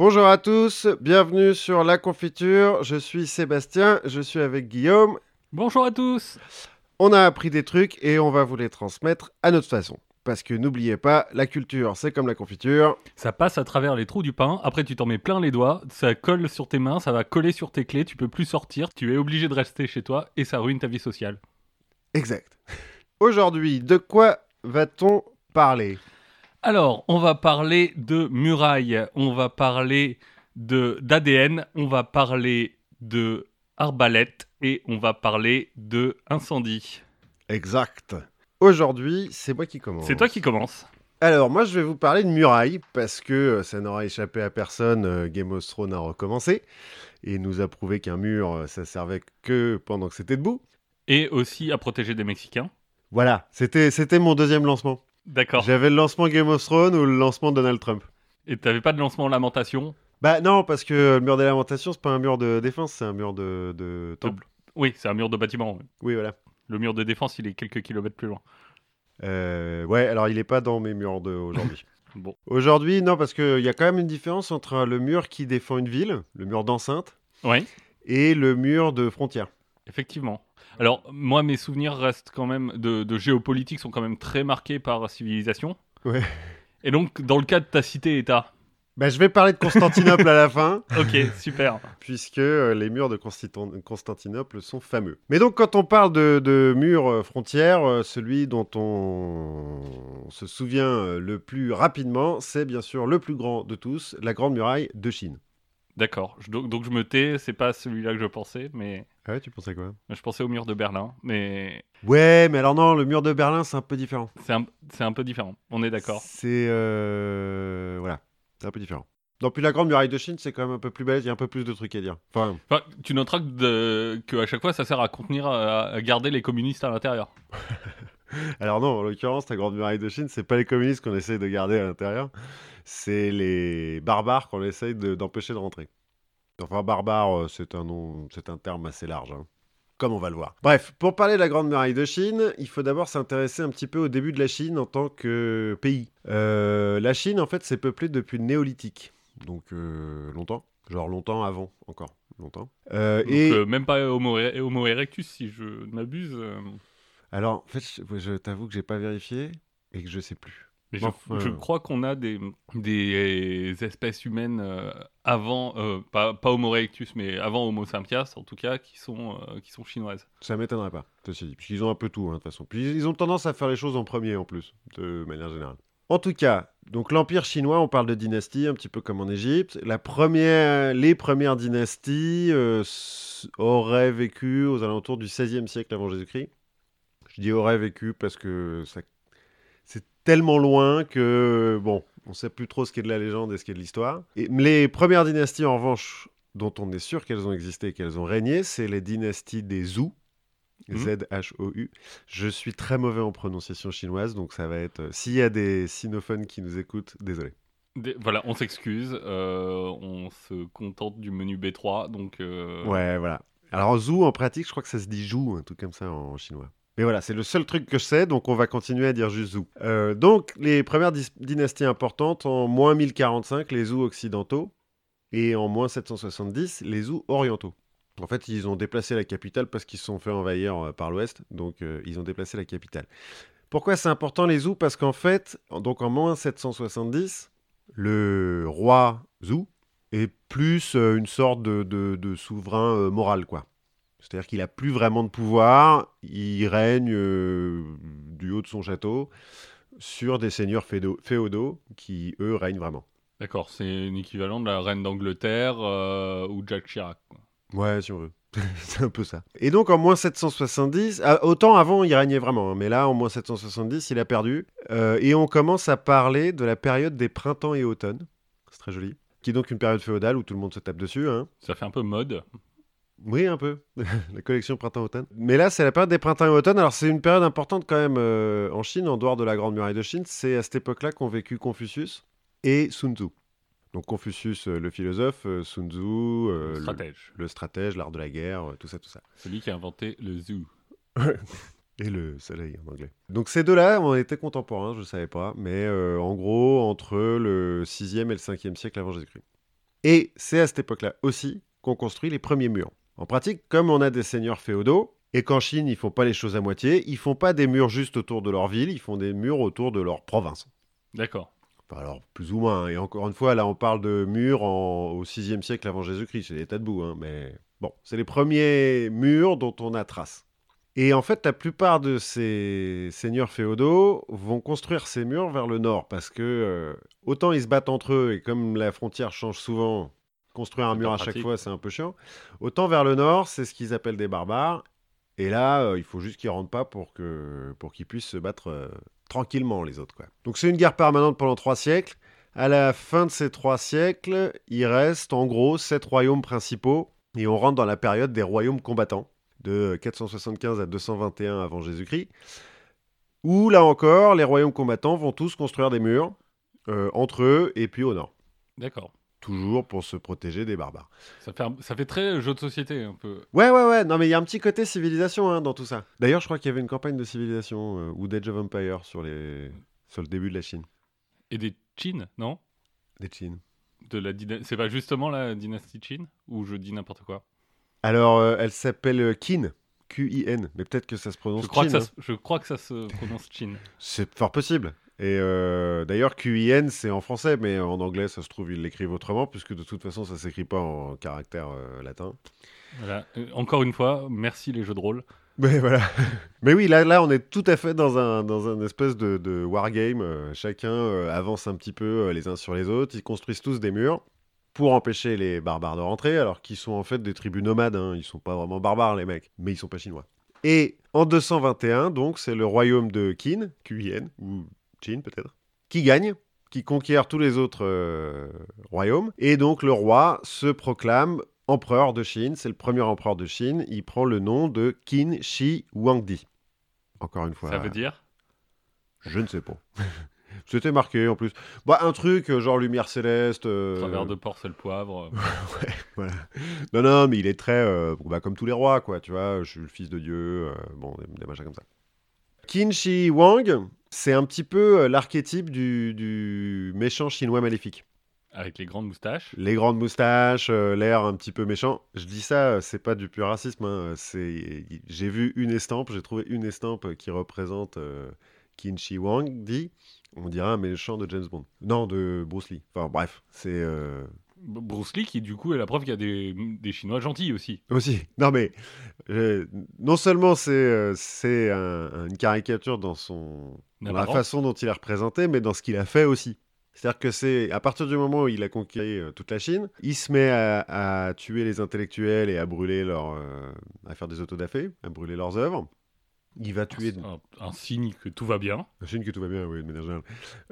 Bonjour à tous, bienvenue sur La Confiture. Je suis Sébastien, je suis avec Guillaume. Bonjour à tous. On a appris des trucs et on va vous les transmettre à notre façon. Parce que n'oubliez pas, la culture, c'est comme la confiture. Ça passe à travers les trous du pain, après tu t'en mets plein les doigts, ça colle sur tes mains, ça va coller sur tes clés, tu peux plus sortir, tu es obligé de rester chez toi et ça ruine ta vie sociale. Exact. Aujourd'hui, de quoi va-t-on parler? Alors, on va parler de murailles, on va parler de d'ADN, on va parler de arbalète et on va parler de incendie. Exact. Aujourd'hui, c'est moi qui commence. C'est toi qui commence. Alors, moi, je vais vous parler de murailles, parce que euh, ça n'aura échappé à personne, euh, Game of Thrones a recommencé, et nous a prouvé qu'un mur, euh, ça servait que pendant que c'était debout. Et aussi à protéger des Mexicains. Voilà, c'était mon deuxième lancement. D'accord. J'avais le lancement Game of Thrones ou le lancement Donald Trump. Et t'avais pas de lancement lamentation? Bah non, parce que le mur des lamentations, c'est pas un mur de défense, c'est un mur de, de temple. Oui, c'est un mur de bâtiment. oui. Oui, voilà. Le mur de défense, il est quelques kilomètres plus loin. Euh, ouais, alors il est pas dans mes murs de aujourd'hui. Bon. aujourd'hui, non, parce qu'il y a quand même une différence entre le mur qui défend une ville, le mur d'enceinte, Oui, et le mur de frontière. effectivement. Alors, moi, mes souvenirs restent quand même de, de géopolitique sont quand même très marqués par civilisation. Ouais. Et donc, dans le cas de ta cité-État, Bah, je vais parler de Constantinople à la fin, ok, super. puisque euh, les murs de Constiton- Constantinople sont fameux. Mais donc, quand on parle de, de mur euh, frontière, euh, celui dont on se souvient le plus rapidement, c'est bien sûr le plus grand de tous, la Grande Muraille de Chine. D'accord. Donc, donc je me tais, c'est pas celui-là que je pensais, mais Ah ouais, tu pensais quoi? je pensais au mur de Berlin. Mais Ouais, mais alors non, le mur de Berlin, c'est un peu différent. c'est un, un peu différent. On est d'accord. C'est. euh, Voilà, c'est un peu différent. Non, puis la Grande Muraille de Chine, c'est quand même un peu plus belle, il y a un peu plus de trucs à dire. Enfin, Enfin, tu noteras que, de- que à chaque fois, ça sert à contenir, à garder les communistes à l'intérieur. alors non, en l'occurrence, la Grande Muraille de Chine, c'est pas les communistes qu'on essaye de garder à l'intérieur, c'est les barbares qu'on essaye de- d'empêcher de, rentrer. Enfin, barbare, euh, c'est un nom, c'est un terme assez large. hein. Comme on va le voir. Bref, pour parler de la Grande Muraille de Chine, il faut d'abord s'intéresser un petit peu au début de la Chine en tant que pays. Euh, la Chine, en fait, c'est peuplé depuis le néolithique. Donc, euh, longtemps. Genre longtemps avant, encore. Longtemps. Euh, Donc, et même pas Homo, Homo erectus, si je ne m'abuse. Euh, alors, en fait, je, je t'avoue que j'ai pas vérifié et que je sais plus. Mais je, euh. crois qu'on a des, des espèces humaines euh, avant, euh, pas, pas Homo erectus, mais avant Homo sapiens, en tout cas, qui sont, euh, qui sont chinoises. Ça m'étonnerait pas, ceci dit. Puisqu'ils ont un peu tout, hein, de toute façon. Puis ils ont tendance à faire les choses en premier, en plus, de manière générale. En tout cas, donc l'Empire chinois, on parle de dynastie, un petit peu comme en Égypte. La première, les premières dynasties euh, auraient vécu aux alentours du 16e siècle avant Jésus-Christ. Je dis auraient vécu parce que ça- c'est tellement loin que, bon, on sait plus trop ce qui est de la légende et ce qui est de l'histoire. Et les premières dynasties, en revanche, dont on est sûr qu'elles ont existé, qu'elles ont régné, c'est les dynasties des Zhou. Mhm. Z-H-O-U. Je suis très mauvais en prononciation chinoise, donc ça va être. euh, S'il y a des sinophones qui nous écoutent, désolé. Des- voilà, on s'excuse, euh, on se contente du menu B3, donc... euh, Ouais, voilà. Alors, Zhou, en pratique, je crois que ça se dit Jou, un truc comme ça en chinois. Mais voilà, c'est le seul truc que je sais, donc on va continuer à dire juste Zhou. Euh, donc, les premières dynasties importantes, en moins 1045, les Zhou occidentaux, et en moins 770, les Zhou orientaux. En fait, ils ont déplacé la capitale parce qu'ils se sont fait envahir euh, par l'ouest, donc euh, ils ont déplacé la capitale. Pourquoi c'est important les Zhou Parce qu'en fait, donc en moins 770, le roi Zhou est plus une sorte de, souverain moral, quoi. C'est-à-dire qu'il a plus vraiment de pouvoir, il règne euh, du haut de son château sur des seigneurs féodaux, qui, eux, règnent vraiment. D'accord, c'est un équivalent de la reine d'Angleterre euh, ou Jack Chirac. quoi. Ouais, si on veut. c'est un peu ça. Et donc en moins 770, ah, autant avant il régnait vraiment, hein, mais là en moins 770 il a perdu. Euh, et on commence à parler de la période des printemps et automnes. C'est très joli. Qui est donc une période féodale où tout le monde se tape dessus. Hein. Ça fait un peu mode. Oui, un peu. la collection printemps-automne. Mais là, c'est la période des printemps et automnes. Alors, c'est une période importante quand même euh, en Chine, en dehors de la Grande Muraille de Chine. C'est à cette époque-là qu'ont vécu Confucius et Sun Tzu. Donc, Confucius, euh, le philosophe, euh, Sun Tzu, euh, le- stratège. le, stratège, l'art de la guerre, tout ça, tout ça. Celui qui a inventé le zoo. Et le soleil en anglais. Donc, ces deux-là ont été contemporains, je ne savais pas. Mais en gros, entre le 6e et le 5e siècle avant Jésus-Christ. Et c'est à cette époque-là aussi qu'on construit les premiers murs. En pratique, comme on a des seigneurs féodaux, et qu'en Chine, ils font pas les choses à moitié, ils font pas des murs juste autour de leur ville, ils font des murs autour de leur province. D'accord. Enfin, alors, plus ou moins. hein. Et encore une fois, là, on parle de murs en- au 6e siècle avant Jésus-Christ. C'est des tas de boue, hein, mais bon, c'est les premiers murs dont on a trace. Et en fait, la plupart de ces seigneurs féodaux vont construire ces murs vers le nord parce que euh, autant ils se battent entre eux et comme la frontière change souvent, construire un mur à chaque fois, c'est un peu chiant. Autant vers le nord, c'est ce qu'ils appellent des barbares. Et là, euh, il faut juste qu'ils rentrent pas pour que pour qu'ils puissent se battre euh, tranquillement les autres. Quoi. Donc c'est une guerre permanente pendant trois siècles. À la fin de ces trois siècles, il reste en gros sept royaumes principaux et on rentre dans la période des royaumes combattants de 475 à 221 avant Jésus-Christ, où là encore, les royaumes combattants vont tous construire des murs euh, entre eux et puis au nord, D'accord. Toujours pour se protéger des barbares. Ça fait, ça fait très jeu de société un peu. Ouais, ouais, ouais, non mais il y a un petit côté civilisation hein, dans tout ça. D'ailleurs, je crois qu'il y avait une campagne de civilisation euh, ou d'Age of Empire sur, les... sur le début de la Chine, Et des Qin, non? Des Chines. de la C'est pas justement la dynastie Qin Ou je dis n'importe quoi? Alors, euh, elle s'appelle euh, Qin, Q-I-N, mais peut-être que ça se prononce je crois, que Qin, ça, hein. se- je crois que ça se prononce Qin. C'est fort possible. Et euh, d'ailleurs, QIN, c'est en français, mais en anglais, ça se trouve, ils l'écrivent autrement, puisque de toute façon, ça s'écrit pas en caractère euh, latin. Voilà. Euh, Encore une fois, merci les jeux de rôle. Mais voilà. mais oui, là, là, on est tout à fait dans un, dans un espèce de, de wargame. Euh, chacun avance un petit peu les uns sur les autres. Ils construisent tous des murs pour empêcher les barbares de rentrer, alors qu'ils sont en fait des tribus nomades. Hein. Ils sont pas vraiment barbares, les mecs, mais ils sont pas chinois. Et en 221, donc, c'est le royaume de Qin, QIN, ou Qin peut-être, qui gagne, qui conquiert tous les autres euh, royaumes. Et donc, le roi se proclame empereur de Chine. C'est le premier empereur de Chine. Il prend le nom de Qin Shi Huangdi. Encore une fois. Ça veut dire? Je ne sais pas. C'était marqué en plus. Bah, un truc euh, genre lumière céleste. euh, travers de porc, sel, poivre. voilà. Non, non, mais il est très. euh, bah, comme tous les rois, quoi. Tu vois, je suis le fils de Dieu. euh, bon, des, des machins comme ça. Qin Shi Huang, c'est un petit peu euh, l'archétype du, du méchant chinois maléfique. avec les grandes moustaches. Les grandes moustaches, euh, l'air un petit peu méchant. Je dis ça, euh, c'est pas du pur racisme. hein, j'ai vu une estampe, j'ai trouvé une estampe qui représente euh, Qin Shi Huang. Dit, on dirait un méchant de James Bond. Non, de Bruce Lee. Enfin bref, c'est euh, Bruce Lee, qui du coup est la preuve qu'il y a des, des Chinois gentils aussi. aussi. Non mais euh, non seulement c'est euh, c'est un- une caricature dans son dans la façon dont il est représenté, mais dans ce qu'il a fait aussi. C'est-à-dire que c'est à partir du moment où il a conquis euh, toute la Chine, il se met à, à tuer les intellectuels et à brûler leur, euh, à faire des autodafés, à brûler leurs œuvres. Il va tuer, Un, un signe que tout va bien. J'imagine que tout va bien, oui, de manière générale.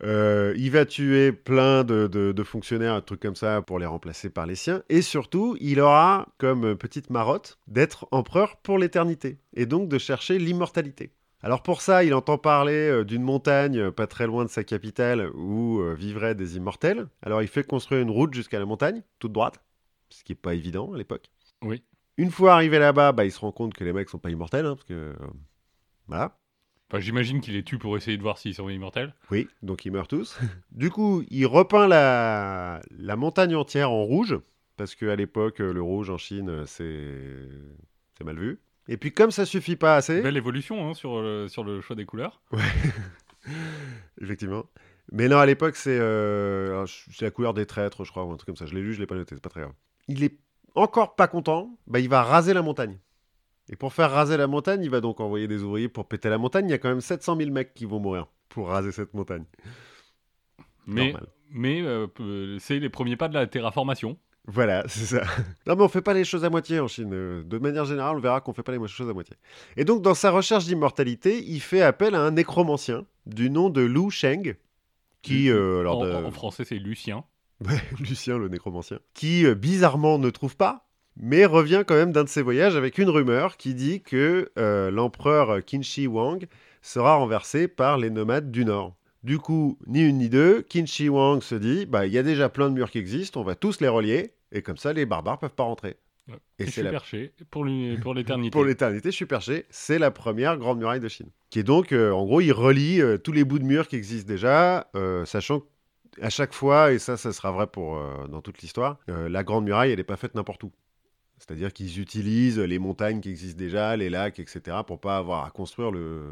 Euh, il va tuer plein de, de- de fonctionnaires, un truc comme ça, pour les remplacer par les siens. Et surtout, il aura comme petite marotte d'être empereur pour l'éternité. Et donc de chercher l'immortalité. Alors pour ça, il entend parler euh, d'une montagne euh, pas très loin de sa capitale où vivraient des immortels. Alors il fait construire une route jusqu'à la montagne, toute droite, ce qui n'est pas évident à l'époque. Oui. Une fois arrivé là-bas, bah, il se rend compte que les mecs sont pas immortels, hein, parce que... euh, voilà. Enfin, j'imagine qu'il les tue pour essayer de voir s'ils sont immortels. Oui, donc ils meurent tous. du coup, il repeint la, la montagne entière en rouge, parce qu'à l'époque, euh, le rouge en Chine, euh, c'est c'est mal vu. Et puis comme ça suffit pas assez, Belle évolution hein, sur, le, sur le choix des couleurs. effectivement. Mais non, à l'époque, c'est euh, la couleur des traîtres, je crois, ou un truc comme ça. Je l'ai lu, je l'ai pas noté, c'est pas très grave. Il est encore pas content, bah, il va raser la montagne. Et pour faire raser la montagne, il va donc envoyer des ouvriers pour péter la montagne. Il y a quand même 700 000 mecs qui vont mourir pour raser cette montagne. Mais, Normal. mais euh, c'est les premiers pas de la terraformation. Voilà, c'est ça. Non, mais on fait pas les choses à moitié en Chine. De manière générale, on verra qu'on fait pas les choses à moitié. Et donc, dans sa recherche d'immortalité, il fait appel à un nécromancien du nom de Lu Sheng, qui, euh, alors en, de- en français, c'est Lucien. Ouais, Lucien le nécromancien, qui euh, bizarrement ne trouve pas, mais revient quand même d'un de ses voyages avec une rumeur qui dit que euh, l'empereur Qin Shi Huang sera renversé par les nomades du Nord. Du coup, ni une ni deux, Qin Shi Huang se dit, bah il y a déjà plein de murs qui existent, on va tous les relier, et comme ça les barbares peuvent pas rentrer. Ouais. Et Et c'est la super ché pour l'éternité. pour l'éternité, je suis perché, c'est la première grande muraille de Chine. Qui est donc, euh, en gros, il relie euh, tous les bouts de murs qui existent déjà, euh, sachant à chaque fois, et ça, ça sera vrai pour euh, dans toute l'histoire, euh, la Grande Muraille, elle n'est pas faite n'importe où. C'est-à-dire qu'ils utilisent les montagnes qui existent déjà, les lacs, etc., pour pas avoir à construire le.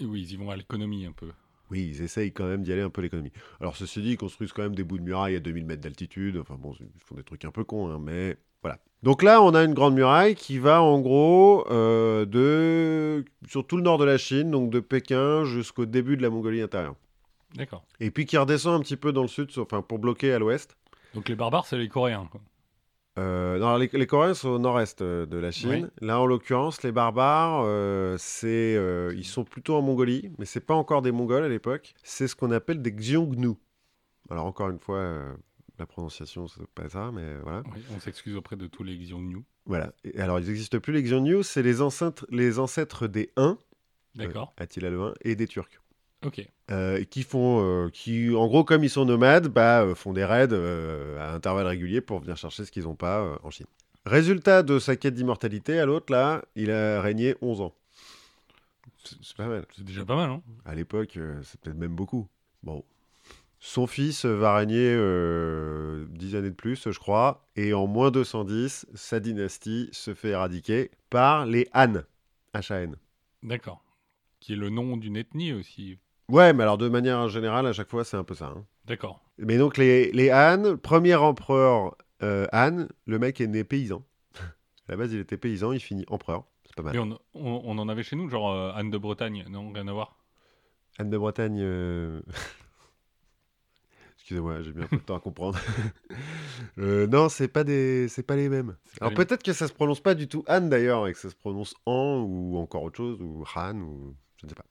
Oui, ils y vont à l'économie un peu. Oui, ils essayent quand même d'y aller un peu l'économie. Alors, ceci dit, ils construisent quand même des bouts de muraille à 2000 mètres d'altitude. Enfin bon, ils font des trucs un peu cons, hein, mais voilà. Donc là, on a une grande muraille qui va en gros euh, de sur tout le nord de la Chine, donc de Pékin jusqu'au début de la Mongolie intérieure. D'accord. Et puis qui redescend un petit peu dans le sud, enfin pour bloquer à l'ouest. Donc les barbares, c'est les Coréens. quoi. Euh, non, les, les Coréens sont au nord-est euh, de la Chine. Là, en l'occurrence, les barbares, euh, c'est, euh, ils sont plutôt en Mongolie, mais c'est pas encore des Mongols à l'époque. C'est ce qu'on appelle des Xiongnu. Alors encore une fois, la prononciation, c'est pas ça, mais voilà. Oui, on s'excuse auprès de tous les Xiongnu. Voilà. Et alors, ils n'existent plus les Xiongnu, c'est les ancêtres, les ancêtres des Huns, D'accord. Attila le Hun, et des Turcs. Ok. Euh, qui font, euh, qui, en gros, comme ils sont nomades, bah, euh, font des raids à intervalles réguliers pour venir chercher ce qu'ils n'ont pas en Chine. Résultat de sa quête d'immortalité, à l'autre, là, il a régné 11 ans. C'est pas mal. C'est déjà pas mal, hein À l'époque, c'est peut-être même beaucoup. Bon. Son fils va régner euh, 10 années de plus, je crois, et en moins 210, sa dynastie se fait éradiquer par les Han. H-A-N. D'accord. Qui est le nom d'une ethnie aussi. Ouais, mais alors de manière générale, à chaque fois, c'est un peu ça. hein. D'accord. Mais donc les, les Han, premier empereur euh, Han, le mec est né paysan. à la base, il était paysan, il finit empereur. C'est pas mal. Mais on, on- on en avait chez nous, genre euh, Anne de Bretagne. Non, rien à voir? Anne de Bretagne. euh, Excusez-moi, j'ai mis un peu de temps à comprendre. Euh, non, c'est pas des, c'est pas les mêmes. Pas Alors peut-être que ça se prononce pas du tout Anne d'ailleurs, et que ça se prononce An ou encore autre chose ou Han ou je ne sais pas.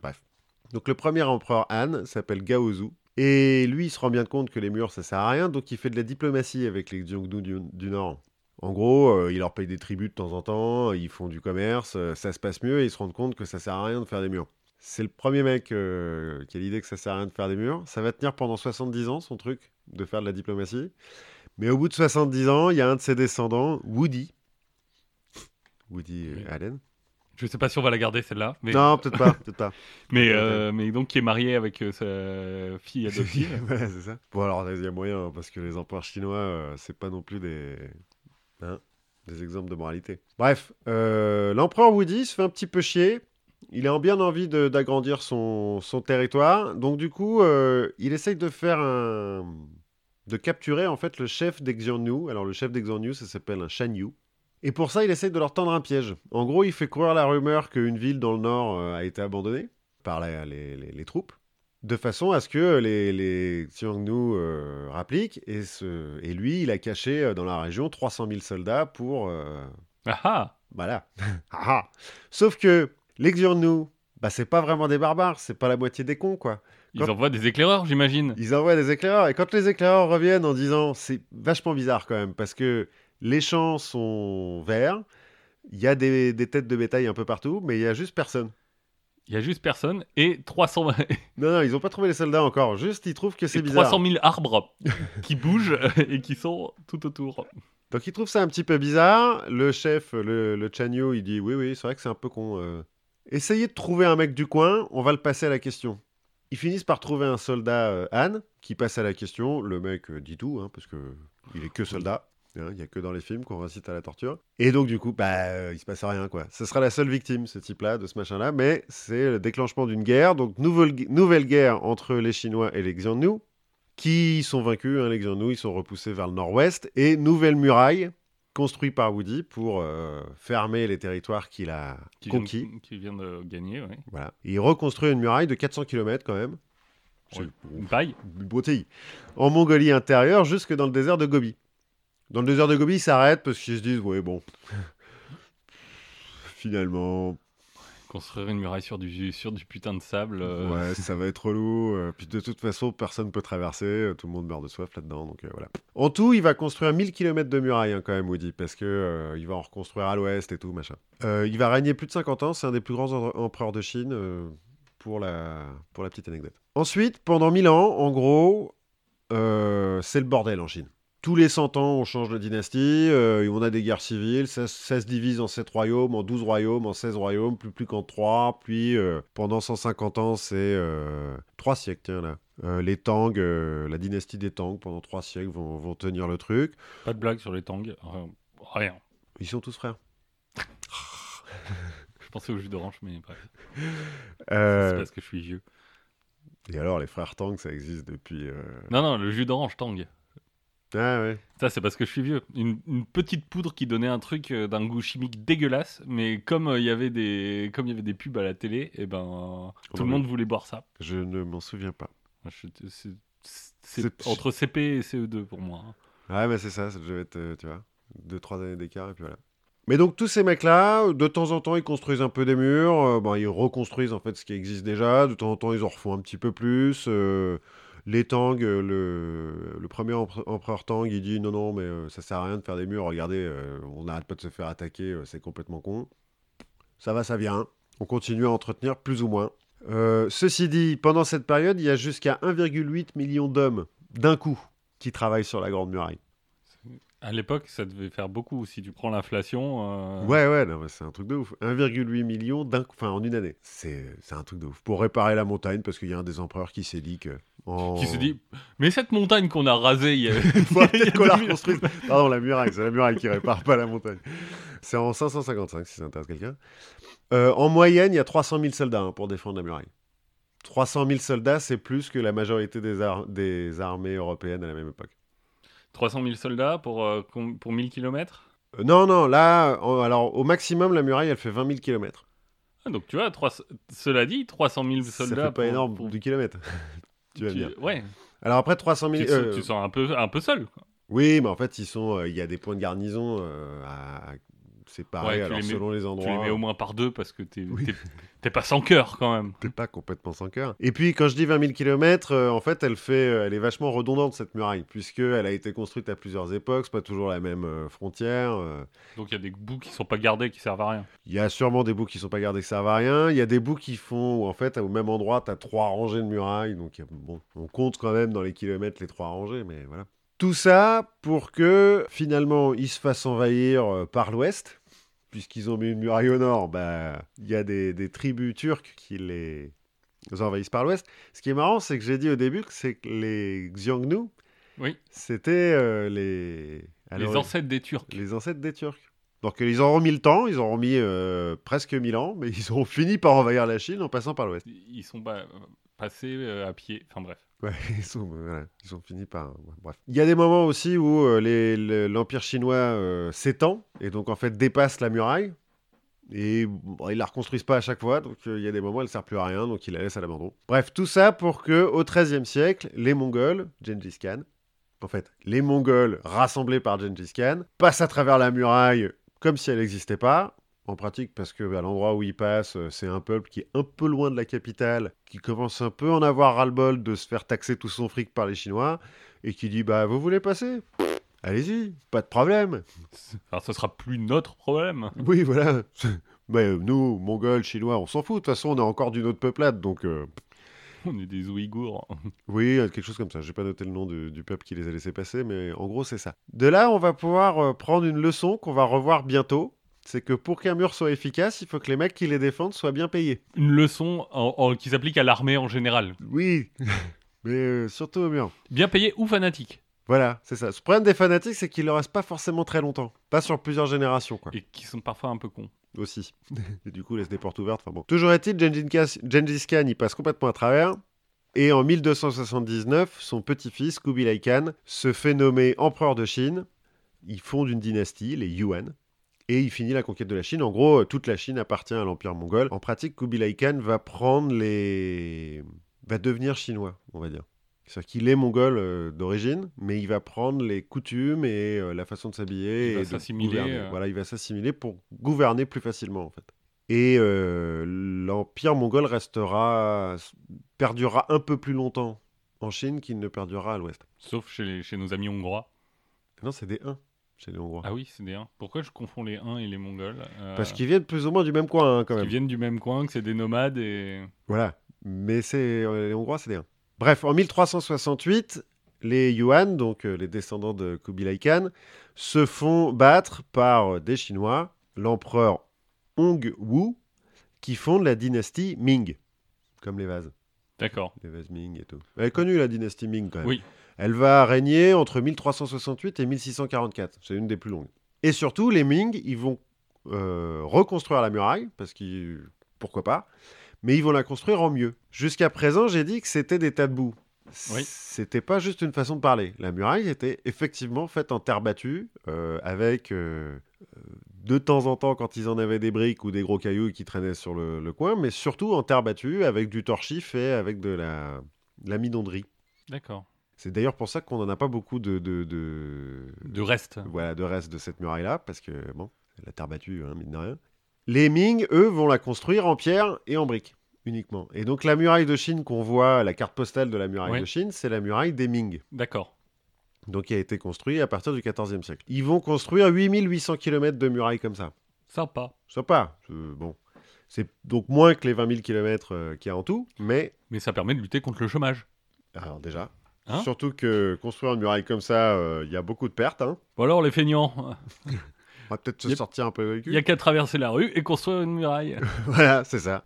Bref. Donc le premier empereur Han s'appelle Gaozu. Et lui, il se rend bien compte que les murs, ça sert à rien, donc il fait de la diplomatie avec les Xiongnu du, du Nord. En gros, euh, il leur paye des tribus de temps en temps, ils font du commerce, euh, ça se passe mieux, et ils se rendent compte que ça sert à rien de faire des murs. C'est le premier mec euh, qui a l'idée que ça sert à rien de faire des murs. Ça va tenir pendant 70 ans, son truc, de faire de la diplomatie. Mais au bout de 70 ans, il y a un de ses descendants, Woody. Woody euh, Oui. Allen. Je sais pas si on va la garder celle-là. Mais, Non, peut-être pas, peut-être pas. mais, euh, mais donc qui est marié avec euh, sa fille adoptive. ouais, c'est ça. Bon, alors, il y a moyen, hein, parce que les empereurs chinois, euh, c'est pas non plus des... hein, des exemples de moralité. Bref, euh, l'empereur Woody se fait un petit peu chier. Il a bien envie d'agrandir son, son territoire. Donc, du coup, il essaye de faire un... de capturer, en fait, le chef des Xiongnu. Alors, le chef des Xiongnu, ça s'appelle un Shan Yu. Et pour ça, il essaye de leur tendre un piège. En gros, il fait courir la rumeur qu'une ville dans le nord euh, a été abandonnée par la- les- les- les troupes de façon à ce que les, les Xiongnu euh, rappliquent. Et, ce- et lui, il a caché euh, dans la région 300 000 soldats pour... euh, Ah ah voilà. Ah ah. Sauf que les Xiongnu, bah, c'est pas vraiment des barbares, c'est pas la moitié des cons, quoi. Ils envoient des éclaireurs, j'imagine. Ils envoient des éclaireurs, et quand les éclaireurs reviennent en disant... C'est vachement bizarre quand même, parce que les champs sont verts, il y a des, des têtes de bétail un peu partout, mais il y a juste personne. Il y a juste personne et 300, Non, non, ils ont pas trouvé les soldats encore, juste ils trouvent que c'est bizarre. 300 000 arbres qui bougent et qui sont tout autour. Donc il trouve ça un petit peu bizarre. Le chef, le, le Chanyu, il dit oui, oui, c'est vrai que c'est un peu con. euh. Essayez de trouver un mec du coin, on va le passer à la question. Ils finissent par trouver un soldat euh, Han qui passe à la question. Le mec euh, dit tout, hein, parce que il est que soldat. Hein, Il y a que dans les films qu'on incite à la torture. Et donc du coup, bah, euh, il se passe rien quoi. Ce sera la seule victime, ce type-là, de ce machin-là. Mais c'est le déclenchement d'une guerre. Donc nouvelle, gu- nouvelle guerre entre les Chinois et les Xiongnu qui sont vaincus. Hein, les Xiongnu, ils sont repoussés vers le nord-ouest. Et nouvelle muraille construite par Woody pour euh, fermer les territoires qu'il a Qui conquis. de, qui vient de gagner, ouais. Voilà. Il reconstruit une muraille de 400 km quand même. Une paille. une. En Mongolie intérieure, jusque dans le désert de Gobi. Dans le désert de Gobi, ils s'arrêtent parce qu'ils se disent, ouais, bon. Finalement, Construire une muraille sur du, sur du putain de sable. euh, ouais, ça va être relou. euh, Puis de toute façon, personne peut traverser. euh, Tout le monde meurt de soif là-dedans. Donc euh, voilà. En tout, il va construire 1000 km de muraille hein, quand même, Woody, parce que euh, il va en reconstruire à l'ouest et tout, machin. Euh, il va régner plus de 50 ans. C'est un des plus grands em- empereurs de Chine. euh, pour la, pour la petite anecdote. Ensuite, pendant 1000 ans, en gros, euh, c'est le bordel en Chine. Tous les 100 ans, on change de dynastie, euh, on a des guerres civiles, ça, ça se divise en 7 royaumes, en 12 royaumes, en 16 royaumes, plus plus qu'en 3, puis euh, pendant 150 ans, c'est 3 siècles, tiens là. Euh, les Tang, euh, la dynastie des Tang, pendant trois siècles, vont, vont tenir le truc. Pas de blague sur les Tang. Rien. Ils sont tous frères. Je pensais au jus d'orange, mais bref. Euh, C'est parce que je suis vieux. et alors, les frères Tang, ça existe depuis. euh, Non, non, le jus d'orange Tang. Ah ouais. Ça, c'est parce que je suis vieux. Une, une petite poudre qui donnait un truc euh, d'un goût chimique dégueulasse, mais comme euh, il y avait des, comme il y avait des pubs à la télé, et ben tout le oui. monde voulait boire ça. Je ne m'en souviens pas. C'est- c'est C'est- entre CP et CE2 pour moi. hein. Ouais, mais c'est ça, ça devait être, euh, tu vois, 2-3 années d'écart, et puis voilà. Mais donc, tous ces mecs-là, de temps en temps, ils construisent un peu des murs, euh, bon, ils reconstruisent en fait ce qui existe déjà, de temps en temps, ils en refont un petit peu plus. euh, les Tang, euh, le, le premier empereur Tang, il dit non, non, mais euh, ça sert à rien de faire des murs, regardez, euh, on n'arrête pas de se faire attaquer, c'est complètement con. Ça va, ça vient. On continue à entretenir plus ou moins. Euh, ceci dit, pendant cette période, il y a jusqu'à 1,8 million d'hommes d'un coup qui travaillent sur la Grande Muraille. À l'époque, ça devait faire beaucoup. Si tu prends l'inflation, euh, Ouais, ouais, c'est un truc de ouf. 1,8 million d'un coup, enfin en une année. C'est c'est un truc de ouf. Pour réparer la montagne, parce qu'il y a un des empereurs qui s'est dit que. En- qui se dit, mais cette montagne qu'on a rasée, il y a- peut-être qu'on la 2000 reconstruise. Pardon, la muraille, c'est la muraille qui répare pas la montagne. C'est en 555, si ça intéresse quelqu'un. Euh, en moyenne, il y a 300 000 soldats hein, pour défendre la muraille. 300 000 soldats, c'est plus que la majorité des, ar- des armées européennes à la même époque. 300 000 soldats pour, euh, pour 1000 km. Euh, non, non, là, alors au maximum, la muraille, elle fait 20 000 km. Ah, donc tu vois, 300 cela dit, 300 000 Ça soldats. fait pas pour- énorme pour- du kilomètre. Tu vas tu- bien. Ouais, Alors après 300 000... tu, euh, tu sens un peu, un peu seul. quoi. Oui, mais en fait, ils sont, euh, il y a des points de garnison euh, à. Ouais, tu alors les mets- selon les Tu endroits, les mets au moins par deux parce que t'es Oui. t'es- pas sans cœur quand même. t'es pas complètement sans cœur. Et puis, quand je dis 20 000 km, en fait, elle fait, euh, elle est vachement redondante cette muraille, puisque elle a été construite à plusieurs époques, c'est pas toujours la même euh, frontière. euh. Donc il y a des bouts qui sont pas gardés, qui servent à rien. Il y a sûrement des bouts qui sont pas gardés, qui servent à rien. Il y a des bouts qui font, où, en fait, au même endroit, t'as trois rangées de murailles, donc il y a- bon, on compte quand même dans les kilomètres les trois rangées, mais voilà. Tout ça pour que finalement ils se fassent envahir par l'ouest, puisqu'ils ont mis une muraille au nord. Bah, il y a des, des tribus turques qui les envahissent par l'ouest. Ce qui est marrant, c'est que j'ai dit au début que c'est que les Xiongnu, Oui, c'était euh, les les ancêtres des Turcs. les ancêtres des Turcs. Donc euh, ils ont remis le temps, ils ont remis euh, presque 1000 ans, mais ils ont fini par envahir la Chine en passant par l'ouest. Ils sont pas- passés euh, à pied. Enfin bref. Ouais, ils ont fini par. bref. Il y a des moments aussi où euh, l'Empire chinois euh, s'étend et donc en fait dépasse la muraille. Et ils la reconstruisent pas à chaque fois, donc euh, il y a des moments où elle sert plus à rien, donc ils la laissent à l'abandon. Bref, tout ça pour que au XIIIe siècle, les Mongols, Gengis Khan, en fait, les Mongols rassemblés par Gengis Khan, passent à travers la muraille comme si elle n'existait pas. En pratique, parce que à l'endroit où ils passent, euh, c'est un peuple qui est un peu loin de la capitale, qui commence un peu à en avoir ras-le-bol de se faire taxer tout son fric par les Chinois, et qui dit Bah, vous voulez passer? Allez-y, pas de problème. Alors ce sera plus notre problème. Oui, voilà. Mais euh, nous, Mongols, Chinois, on s'en fout. De toute façon, on est encore d'une autre peuplade, donc euh, On est des Ouïghours. oui, quelque chose comme ça. J'ai pas noté le nom du peuple qui les a laissés passer, mais en gros, c'est ça. De là, on va pouvoir prendre une leçon qu'on va revoir bientôt. C'est que pour qu'un mur soit efficace, il faut que les mecs qui les défendent soient bien payés. Une leçon en- en- qui s'applique à l'armée en général. Oui, mais euh, surtout au mur. Bien payé ou fanatique. Voilà, c'est ça. Le problème des fanatiques, c'est qu'ils ne restent pas forcément très longtemps. Pas sur plusieurs générations, quoi. Et qui sont parfois un peu cons. Aussi. Et du coup, laisse des portes ouvertes. Enfin bon. Toujours est-il, Gengis Khan, il passe complètement à travers. Et en 1279, son petit-fils, Kubilai Khan, se fait nommer empereur de Chine. Il fonde une dynastie, les Yuan. Et il finit la conquête de la Chine. En gros, toute la Chine appartient à l'Empire mongol. En pratique, Kubilai Khan va prendre les... va devenir chinois, on va dire. C'est-à-dire qu'il est mongol euh, d'origine, mais il va prendre les coutumes et euh, la façon de s'habiller Il va s'assimiler, euh. Voilà, il va s'assimiler pour gouverner plus facilement, en fait. Et euh, l'empire mongol restera, perdurera un peu plus longtemps en Chine qu'il ne perdurera à l'ouest. Sauf chez, les- chez nos amis hongrois. Non, c'est des 1 chez les Hongrois. Ah oui, c'est des 1. Pourquoi je confonds les 1 et les Mongols Euh, Parce qu'ils viennent plus ou moins du même coin, hein, quand Ils même. viennent du même coin, que c'est des nomades et. Voilà. Mais c'est euh, les Hongrois, c'est des 1. Bref, en 1368, les Yuan, donc euh, les descendants de Kubilai Khan, se font battre par des Chinois, l'empereur Hongwu, qui fonde la dynastie Ming, comme les vases. D'accord. les vases Ming et tout. Elle est connue, la dynastie Ming, quand même. Oui. Elle va régner entre 1368 et 1644. C'est une des plus longues. Et surtout, les Ming, ils vont euh, reconstruire la muraille, parce qu'ils... Pourquoi pas Mais ils vont la construire en mieux. Jusqu'à présent, j'ai dit que c'était des tas de boue. Oui. C'était pas juste une façon de parler. La muraille était effectivement faite en terre battue, euh, avec euh, de temps en temps, quand ils en avaient des briques ou des gros cailloux qui traînaient sur le, le coin, mais surtout en terre battue, avec du torchif et avec de la, de la midonnerie. D'accord. C'est d'ailleurs pour ça qu'on n'en a pas beaucoup de, de, de, De reste. voilà, de reste de cette muraille-là, parce que, bon, la terre battue, hein, mine de rien. Les Ming, eux, vont la construire en pierre et en briques, uniquement. Et donc, la muraille de Chine qu'on voit, la carte postale de la muraille Oui. de Chine, c'est la muraille des Ming, D'accord. donc qui a été construite à partir du XIVe siècle. Ils vont construire 8800 km de murailles comme ça. Sympa. Sympa, euh, bon. C'est donc moins que les 20 000 km qu'il y a en tout, mais Mais ça permet de lutter contre le chômage. alors déjà, Hein surtout que construire une muraille comme ça, euh, il y a beaucoup de pertes. hein. Ou alors les feignants, On va peut-être se sortir un peu il n'y a qu'à traverser la rue et construire une muraille. Voilà, c'est ça.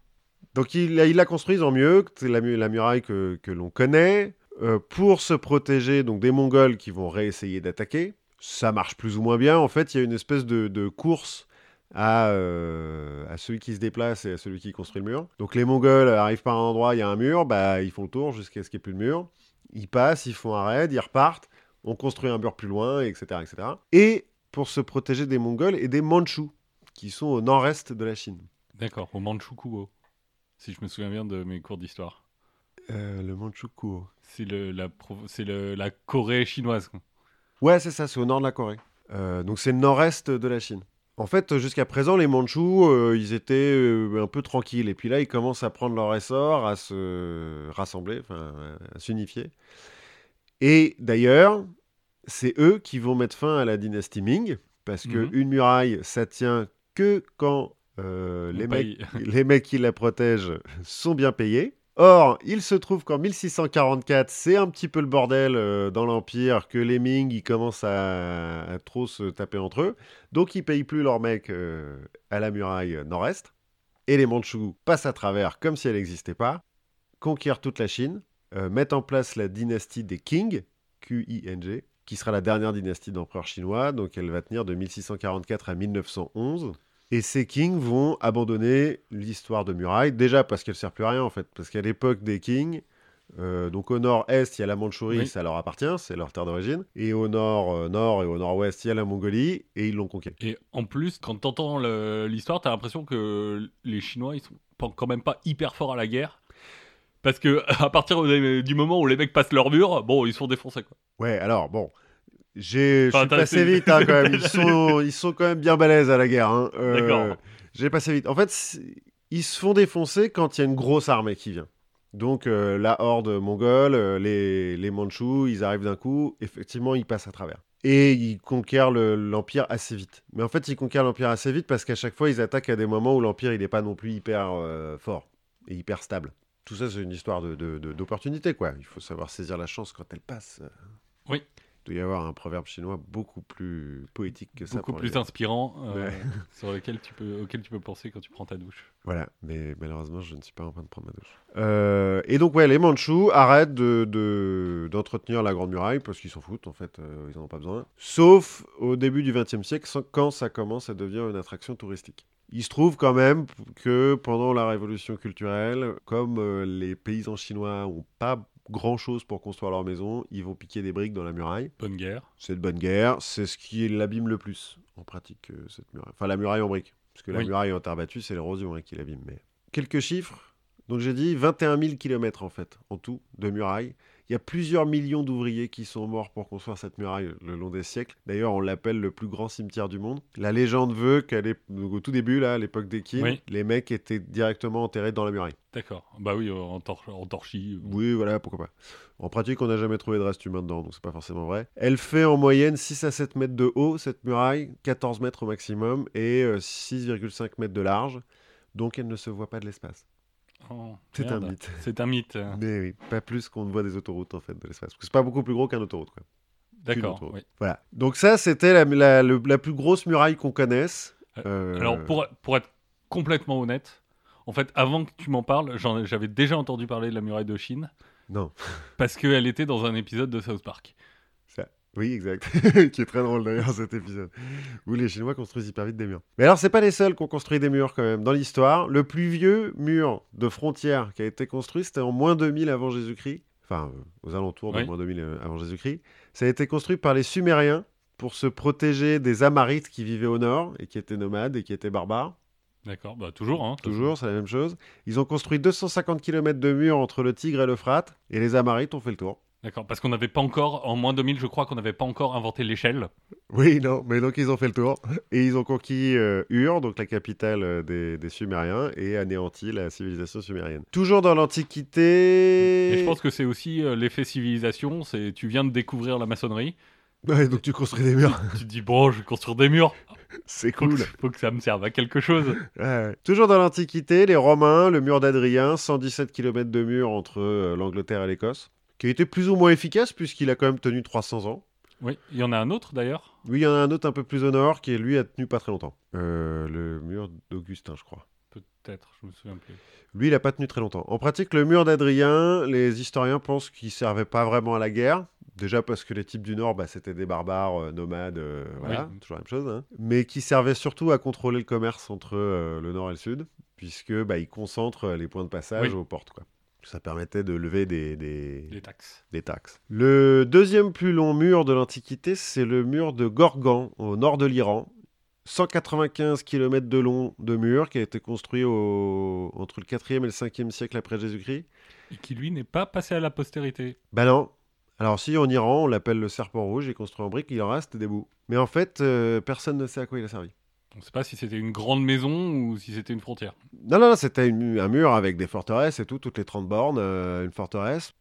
Donc ils il la construisent en mieux, c'est la, mu- la muraille que, que l'on connaît, euh, pour se protéger donc des Mongols qui vont réessayer d'attaquer. Ça marche plus ou moins bien. En fait, il y a une espèce de, de course à, euh, à celui qui se déplace et à celui qui construit le mur. Donc les Mongols arrivent par un endroit, il y a un mur, bah, ils font le tour jusqu'à ce qu'il n'y ait plus de mur. Ils passent, ils font un raid, ils repartent, on construit un mur plus loin, etc. etc. Et pour se protéger des Mongols et des Mandchous, qui sont au nord-est de la Chine. D'accord, au Manchukuo. Si je me souviens bien de mes cours d'histoire. Euh, le Manchukuo. C'est la, le, la Corée chinoise. Ouais, c'est ça, c'est au nord de la Corée. Euh, donc c'est le nord-est de la Chine. En fait, jusqu'à présent, les Mandchous, euh, ils étaient euh, un peu tranquilles. Et puis là, ils commencent à prendre leur essor, à se rassembler, à s'unifier. Et d'ailleurs, c'est eux qui vont mettre fin à la dynastie Ming, parce que Mhm. muraille, ça tient que quand euh, les, mecs, les mecs qui la protègent sont bien payés. Or, il se trouve qu'en 1644, c'est un petit peu le bordel euh, dans l'Empire, que les Ming, ils commencent à, trop se taper entre eux. Donc, ils payent plus leurs mecs euh, à la muraille nord-est. Et les Mandchous passent à travers comme si elle n'existait pas, conquièrent toute la Chine, euh, mettent en place la dynastie des Qing, Q-I-N-G, qui sera la dernière dynastie d'empereurs chinois. Donc, elle va tenir de 1644 à 1911. Et ces kings vont abandonner l'histoire de muraille, déjà parce qu'elle ne sert plus à rien en fait, parce qu'à l'époque des kings, euh, donc au nord-est, il y a la Mandchourie, Oui. ça leur appartient, c'est leur terre d'origine, et au nord-nord et au nord-ouest, il y a la Mongolie, et ils l'ont conquis. Et en plus, quand t'entends l'histoire, t'as l'impression que les Chinois, ils sont quand même pas hyper forts à la guerre. Parce que à partir du moment où les mecs passent leur mur, bon, ils se font défoncer quoi. Ouais, alors bon, j'ai, je Enfin, passé vite hein, quand même, ils sont, ils sont quand même bien balèzes à la guerre. hein. Euh, D'accord. J'ai passé vite. En fait, ils se font défoncer quand il y a une grosse armée qui vient. Donc euh, la horde mongole, euh, les, les Mandchous, ils arrivent d'un coup, effectivement, ils passent à travers. Et ils conquièrent le- l'Empire assez vite. Mais en fait, ils conquièrent l'Empire assez vite parce qu'à chaque fois, ils attaquent à des moments où l'Empire, il n'est pas non plus hyper euh, fort et hyper stable. Tout ça, c'est une histoire de- de- de- d'opportunité, quoi. Il faut savoir saisir la chance quand elle passe. Oui. Il doit y avoir un proverbe chinois beaucoup plus poétique que ça. Beaucoup pour plus les- inspirant, euh, Ouais. sur lequel tu peux, auquel tu peux penser quand tu prends ta douche. Voilà, mais malheureusement, je ne suis pas en train de prendre ma douche. Euh, et donc, ouais, les Mandchous arrêtent de- de- d'entretenir la Grande Muraille parce qu'ils s'en foutent, en fait, euh, ils n'en ont pas besoin. Sauf au début du XXe siècle, quand ça commence à devenir une attraction touristique. Il se trouve quand même que pendant la révolution culturelle, comme les paysans chinois n'ont pas grand-chose pour construire leur maison, ils vont piquer des briques dans la muraille. Bonne guerre. C'est de bonne guerre, c'est ce qui l'abîme le plus en pratique, euh, cette muraille. Enfin, la muraille en briques. Parce que la Oui. muraille en terre battue, c'est l'érosion hein, qui l'abîme. Mais... Quelques chiffres. Donc j'ai dit 21 000 km en fait, en tout, de muraille. Il y a plusieurs millions d'ouvriers qui sont morts pour construire cette muraille le long des siècles. D'ailleurs, on l'appelle le plus grand cimetière du monde. La légende veut qu'à l'ép- donc, au tout début, là, à l'époque des Oui. les mecs étaient directement enterrés dans la muraille. D'accord. Bah oui, en, tor en torchis. euh, Oui, voilà, pourquoi pas. En pratique, on n'a jamais trouvé de reste humain dedans, donc c'est pas forcément vrai. Elle fait en moyenne 6 à 7 mètres de haut, cette muraille, 14 mètres au maximum, et euh, 6,5 mètres de large, donc elle ne se voit pas de l'espace. Oh, C'est un mythe. C'est un mythe. Mais oui, pas plus qu'on ne voit des autoroutes, en fait, de l'espace. Parce que c'est pas beaucoup plus gros qu'un autoroute, quoi. D'accord. oui. Voilà. Donc ça, c'était la, la- le- la plus grosse muraille qu'on connaisse. Euh, Alors, pour, pour être complètement honnête, En fait, avant que tu m'en parles, j'avais déjà entendu parler de la muraille de Chine Non. parce qu'elle était dans un épisode de South Park. Oui, exact. qui est très drôle d'ailleurs cet épisode. Où les Chinois construisent hyper vite des murs. Mais alors, c'est pas les seuls qui ont construit des murs quand même. Dans l'histoire, le plus vieux mur de frontière qui a été construit, c'était en moins 2000 avant Jésus-Christ. Enfin, euh, aux alentours de Oui. moins 2000 euh, avant Jésus-Christ. Ça a été construit par les Sumériens pour se protéger des Amarites qui vivaient au nord et qui étaient nomades et qui étaient barbares. D'accord, bah toujours. Hein, Toujours, c'est la même chose. Ils ont construit 250 km de murs entre le Tigre et l'Euphrate. Et les Amarites ont fait le tour. D'accord, parce qu'on n'avait pas encore, en moins 2000, je crois qu'on n'avait pas encore inventé l'échelle. Oui, non, mais donc ils ont fait le tour. Et ils ont conquis euh, Ur, donc la capitale euh, des, des Sumériens, et anéanti la civilisation sumérienne. Toujours dans l'Antiquité. Et je pense que c'est aussi euh, l'effet civilisation, c'est tu viens de découvrir la maçonnerie, Ouais, donc tu construis des murs. tu te dis bon, je vais construire des murs, C'est faut, cool. que, faut que ça me serve à quelque chose. Ouais, ouais. Toujours dans l'Antiquité, les Romains, le mur d'Adrien, 117 km de mur entre euh, l'Angleterre et l'Écosse, qui a été plus ou moins efficace puisqu'il a quand même tenu 300 ans. Oui, il y en a un autre d'ailleurs. Oui, il y en a un autre un peu plus au nord qui, lui, a tenu pas très longtemps. Euh, le mur d'Augustin, je crois. Peut-être, je me souviens plus. Lui, il n'a pas tenu très longtemps. En pratique, le mur d'Adrien, les historiens pensent qu'il servait pas vraiment à la guerre. Déjà parce que les types du Nord, bah, c'était des barbares, euh, nomades, euh, voilà, Oui. toujours la même chose. hein. Mais qui servait surtout à contrôler le commerce entre le Nord et le Sud, puisque bah, ils concentrent les points de passage Oui. aux portes. Quoi. Ça permettait de lever des, des- taxes. des taxes. Le deuxième plus long mur de l'Antiquité, c'est le mur de Gorgan, au nord de l'Iran. 195 km de long de mur qui a été construit au- entre le 4e et le 5e siècle après Jésus-Christ. Et qui lui n'est pas passé à la postérité. Bah non. Alors si en Iran, on l'appelle le serpent rouge, il est construit en briques, il en reste des bouts. Mais en fait, euh, personne ne sait à quoi il a servi. On ne sait pas si c'était une grande maison ou si c'était une frontière. Non, non, non, c'était un mur avec des forteresses et tout, toutes les 30 bornes, euh, une forteresse.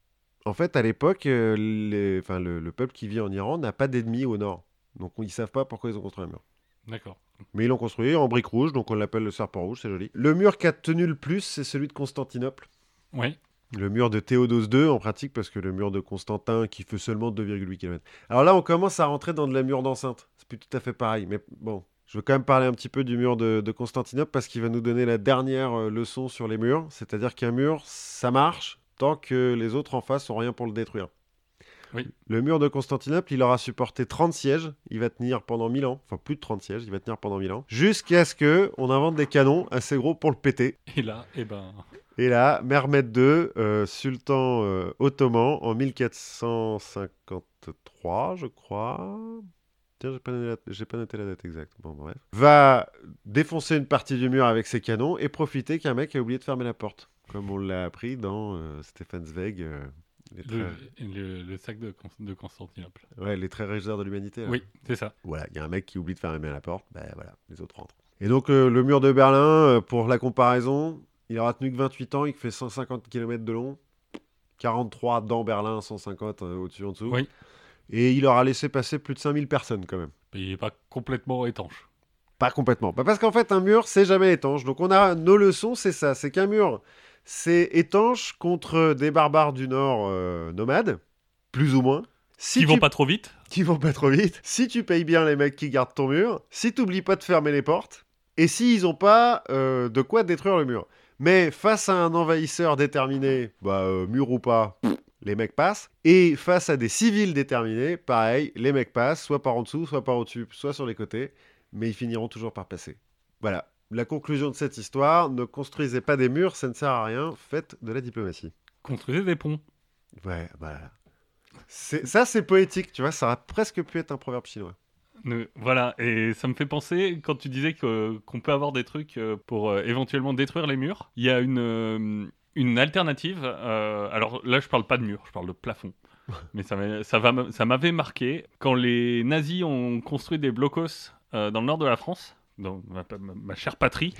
En fait, à l'époque, euh, le, le peuple qui vit en Iran n'a pas d'ennemis au nord. Donc ils savent pas pourquoi ils ont construit un mur. D'accord. Mais ils l'ont construit en briques rouges, donc on l'appelle le serpent rouge, c'est joli. Le mur qui a tenu le plus, c'est celui de Constantinople. Oui. Le mur de Théodose II en pratique, parce que le mur de Constantin qui fait seulement 2,8 km. Alors là, on commence à rentrer dans de la mur d'enceinte. C'est plus tout à fait pareil, mais bon. Je veux quand même parler un petit peu du mur de, de Constantinople parce qu'il va nous donner la dernière euh, leçon sur les murs. C'est-à-dire qu'un mur, ça marche tant que les autres en face ont rien pour le détruire. Oui. Le mur de Constantinople, il aura supporté 30 sièges. Il va tenir pendant 1000 ans. Enfin, plus de 30 sièges. Il va tenir pendant 1000 ans. Jusqu'à ce que on invente des canons assez gros pour le péter. Et là, eh ben, Et là, Mehmed II, euh, sultan euh, ottoman, en 1453, je crois. Tiens, j'ai pas, noté la- j'ai pas noté la date exacte. Bon, bref. Va défoncer une partie du mur avec ses canons et profiter qu'un mec a oublié de fermer la porte. Comme on l'a appris dans euh, Stefan Zweig, euh, les, le, traits, le- le sac de, Con- de Constantinople. ouais, les traits régisseurs de l'humanité. Oui, c'est ça. Voilà, il y a un mec qui oublie de fermer la porte, ben voilà, les autres rentrent. Et donc euh, le mur de Berlin, euh, pour la comparaison, il aura tenu que 28 ans, il fait 150 km de long, 43 dans Berlin, 150 euh, au-dessus en dessous. Oui. Et il aura laissé passer plus de 5000 personnes quand même. Mais il n'est pas complètement étanche. Pas complètement. Bah, parce qu'en fait, un mur, c'est jamais étanche. Donc on a nos leçons, c'est ça, c'est qu'un mur, c'est étanche contre des barbares du Nord euh, nomades, plus ou moins. Si Qui tu vont pas trop vite qui vont pas trop vite, si tu payes bien les mecs qui gardent ton mur, si tu n'oublies pas de fermer les portes, et s'ils ont pas euh, de quoi détruire le mur. Mais face à un envahisseur déterminé, bah, euh, mur ou pas, pff, les mecs passent. Et face à des civils déterminés, pareil, les mecs passent, soit par en dessous, soit par au-dessus, soit sur les côtés, mais ils finiront toujours par passer. Voilà. La conclusion de cette histoire, ne construisez pas des murs, ça ne sert à rien, faites de la diplomatie. Construisez des ponts. Ouais, voilà. Ça, c'est poétique, tu vois, ça aurait presque pu être un proverbe chinois. Voilà, et ça me fait penser, quand tu disais qu'on peut avoir des trucs euh, pour euh, éventuellement détruire les murs, il y a une, euh, une alternative. euh, alors là, je parle pas de mur, je parle de plafond. Mais ça m'avait marqué quand les nazis ont construit des blocos euh, dans le nord de la France, dans ma, ma- ma chère patrie.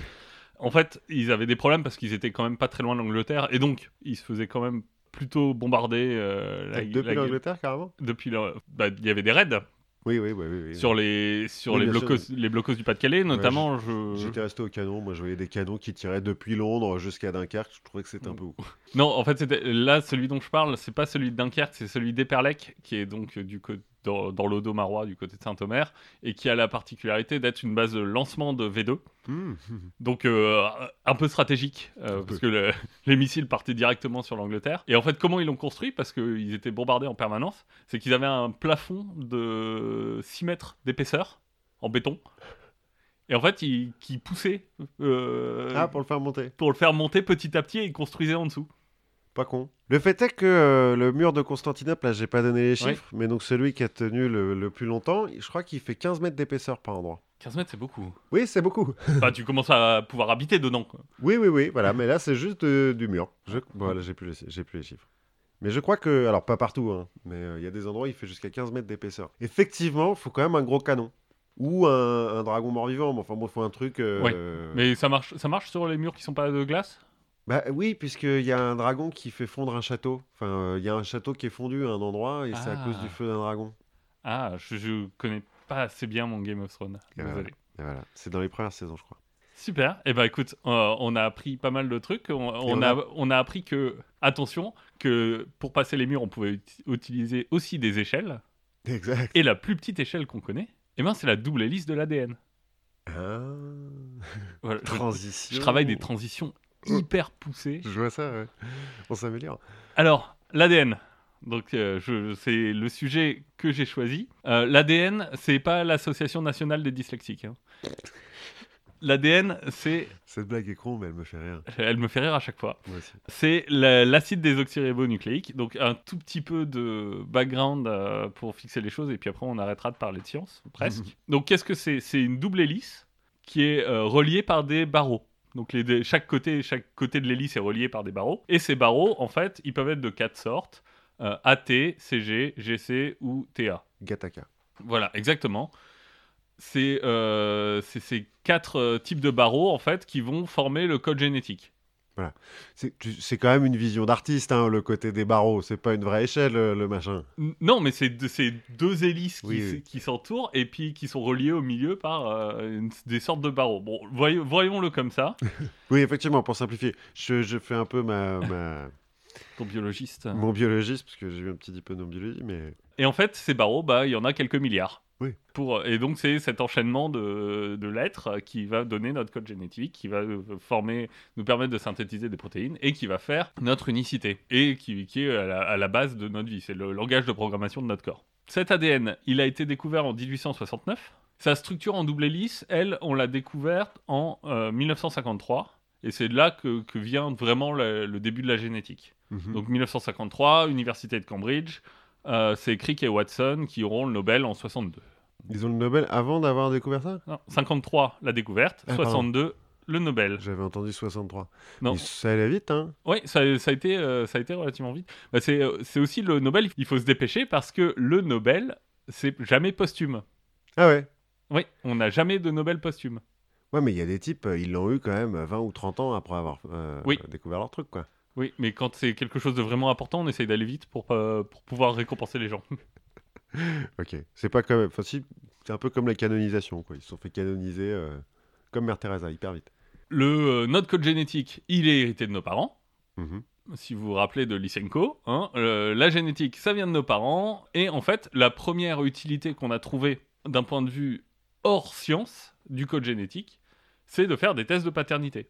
En fait, ils avaient des problèmes parce qu'ils étaient quand même pas très loin de l'Angleterre et donc ils se faisaient quand même plutôt bombarder. euh, la- Depuis la- l'Angleterre, carrément? Depuis bah, il y avait des raids Oui, oui, oui. oui, oui. sur les sur Oui, les les blocos du Pas-de-Calais notamment je J'étais resté au canon, moi je voyais des canons qui tiraient depuis Londres jusqu'à Dunkerque, je trouvais que c'était un peu ouf. non en fait là celui dont je parle c'est pas celui de Dunkerque c'est celui d'Eperlec qui est donc euh, du co- dans, dans l'Odo-Marois du côté de Saint-Omer, et qui a la particularité d'être une base de lancement de V2. Hmm. Donc euh, un peu stratégique, euh, parce que le- les missiles partaient directement sur l'Angleterre. Et en fait, comment ils l'ont construit? Parce qu'ils étaient bombardés en permanence. C'est qu'ils avaient un plafond de 6 mètres d'épaisseur en béton. Et en fait, ils, qui poussaient euh, Ah, pour le faire monter. pour le faire monter petit à petit et ils construisaient en dessous. Pas con. Le fait est que euh, le mur de Constantinople, là, j'ai pas donné les chiffres, mais donc celui qui a tenu le, le plus longtemps, je crois qu'il fait 15 mètres d'épaisseur par endroit. 15 mètres, c'est beaucoup. Oui, c'est beaucoup. Enfin, tu commences à pouvoir habiter dedans. quoi. Oui, oui, oui, voilà, mais là, c'est juste euh, du mur. Je... Voilà, j'ai plus, les... plus les chiffres. Mais je crois que, alors pas partout, hein, mais euh, il y a des endroits où il fait jusqu'à 15 mètres d'épaisseur. Effectivement, il faut quand même un gros canon. Ou un, un dragon mort-vivant, mais enfin bon, il faut un truc... Ouais, Mais ça marche, ça marche sur les murs qui sont pas de glace? Bah oui, puisqu'il y a un dragon qui fait fondre un château. Enfin, euh, il y a un château qui est fondu à un endroit, et c'est à Ah. cause du feu d'un dragon. Ah, je, je connais pas assez bien mon Game of Thrones. Ah, Désolé. Voilà, c'est dans les premières saisons, je crois. Super. Et ben écoute, euh, on a appris pas mal de trucs. On, a, on a appris que, attention, que pour passer les murs, on pouvait uti- utiliser aussi des échelles. Exact. Et la plus petite échelle qu'on connaît, eh ben, c'est la double hélice de l'ADN. Ah, Voilà, je, transition. je travaille des transitions hyper poussées. Je vois ça, ouais. On s'améliore. Alors, l'ADN. Donc, euh, c'est le sujet que j'ai choisi. Euh, L'ADN, c'est pas l'Association nationale des dyslexiques. hein. L'ADN, c'est. Cette blague est con, mais elle me fait rire. Elle me fait rire à chaque fois. C'est la- l'acide désoxyribonucléique. Donc, un tout petit peu de background euh, pour fixer les choses, et puis après, on arrêtera de parler de science, presque. Donc, qu'est-ce que c'est? C'est une double hélice qui est euh, reliée par des barreaux. Donc, les, chaque, côté, chaque côté de l'hélice est relié par des barreaux. Et ces barreaux, en fait, ils peuvent être de quatre sortes euh, AT, CG, GC ou TA. Gataka. Voilà, exactement. C'est euh, ces quatre euh, types de barreaux, en fait, qui vont former le code génétique. C'est tu- c'est quand même une vision d'artiste, hein, le côté des barreaux. C'est pas une vraie échelle, euh, le machin. Non, mais c'est deux, c'est deux hélices qui, Oui, s- oui. qui s'entourent et puis qui sont reliées au milieu par euh, une- des sortes de barreaux. Bon, voy- voyons-le comme ça. Oui, effectivement, pour simplifier, je, je fais un peu ma, ma- Ton biologiste. mon biologiste, parce que j'ai eu un petit diplôme en biologie, mais Et en fait, ces barreaux, bah, il y en a quelques milliards. Oui. Pour, et donc, c'est cet enchaînement de, de lettres qui va donner notre code génétique, qui va euh, former, nous permettre de synthétiser des protéines et qui va faire notre unicité et qui, qui est à la, à la base de notre vie. C'est le langage de programmation de notre corps. Cet ADN, il a été découvert en 1869. Sa structure en double hélice, elle, on l'a découverte en euh, 1953. Et c'est de là que, que vient vraiment le- le début de la génétique. Mhm. Donc 1953, Université de Cambridge, euh, c'est Crick et Watson qui auront le Nobel en 62. Ils ont le Nobel avant d'avoir découvert ça? Non, 53, la découverte, Ah, pardon. 62, le Nobel. J'avais entendu 63. Non. Mais ça allait vite, hein Oui, ça, ça a été, euh, ça a été relativement vite. Bah, c'est euh, c'est aussi le Nobel, il faut se dépêcher parce que le Nobel, c'est jamais posthume. Ah ouais? Oui, on n'a jamais de Nobel posthume. Ouais, mais il y a des types, euh, ils l'ont eu quand même 20 ou 30 ans après avoir euh, Oui. découvert leur truc, quoi. Oui, mais quand c'est quelque chose de vraiment important, on essaye d'aller vite pour, euh, pour pouvoir récompenser les gens. Ok. C'est pas comme. Enfin, si, c'est un peu comme la canonisation, quoi. Ils se sont fait canoniser euh, comme Mère Teresa, hyper vite. Le, euh, notre code génétique, il est hérité de nos parents. Mhm. si vous vous rappelez de Lysenko, hein, euh, la génétique, ça vient de nos parents. Et en fait, la première utilité qu'on a trouvée d'un point de vue hors science du code génétique, c'est de faire des tests de paternité.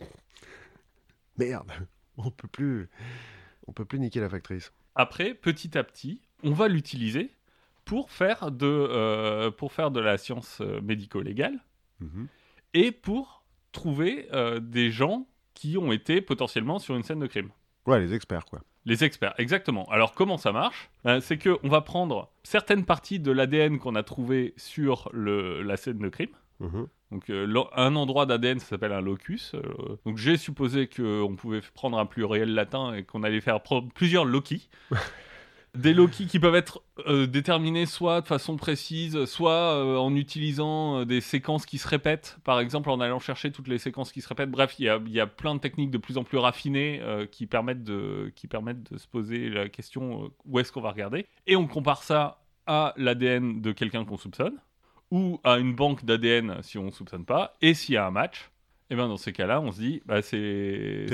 Merde On peut plus. On peut plus niquer la factrice. Après, petit à petit, on va l'utiliser pour faire de, euh, pour faire de la science euh, médico-légale Mhm. et pour trouver euh, des gens qui ont été potentiellement sur une scène de crime. Ouais, les experts, quoi. Les experts, exactement. Alors comment ça marche? Euh, C'est que on va prendre certaines parties de l'ADN qu'on a trouvé sur le, la scène de crime. Mhm. Donc euh, un endroit d'ADN, ça s'appelle un locus. Euh, donc j'ai supposé qu'on pouvait prendre un pluriel latin et qu'on allait faire plusieurs loki. Des loki qui peuvent être euh, déterminés soit de façon précise, soit euh, en utilisant euh, des séquences qui se répètent, par exemple en allant chercher toutes les séquences qui se répètent. Bref, il y a, plein de techniques de plus en plus raffinées qui, permettent de, qui permettent de se poser la question où est-ce qu'on va regarder? Et on compare ça à l'ADN de quelqu'un qu'on soupçonne ou à une banque d'ADN si on ne soupçonne pas, et s'il y a un match, et ben dans ces cas-là, on se dit, bah c'est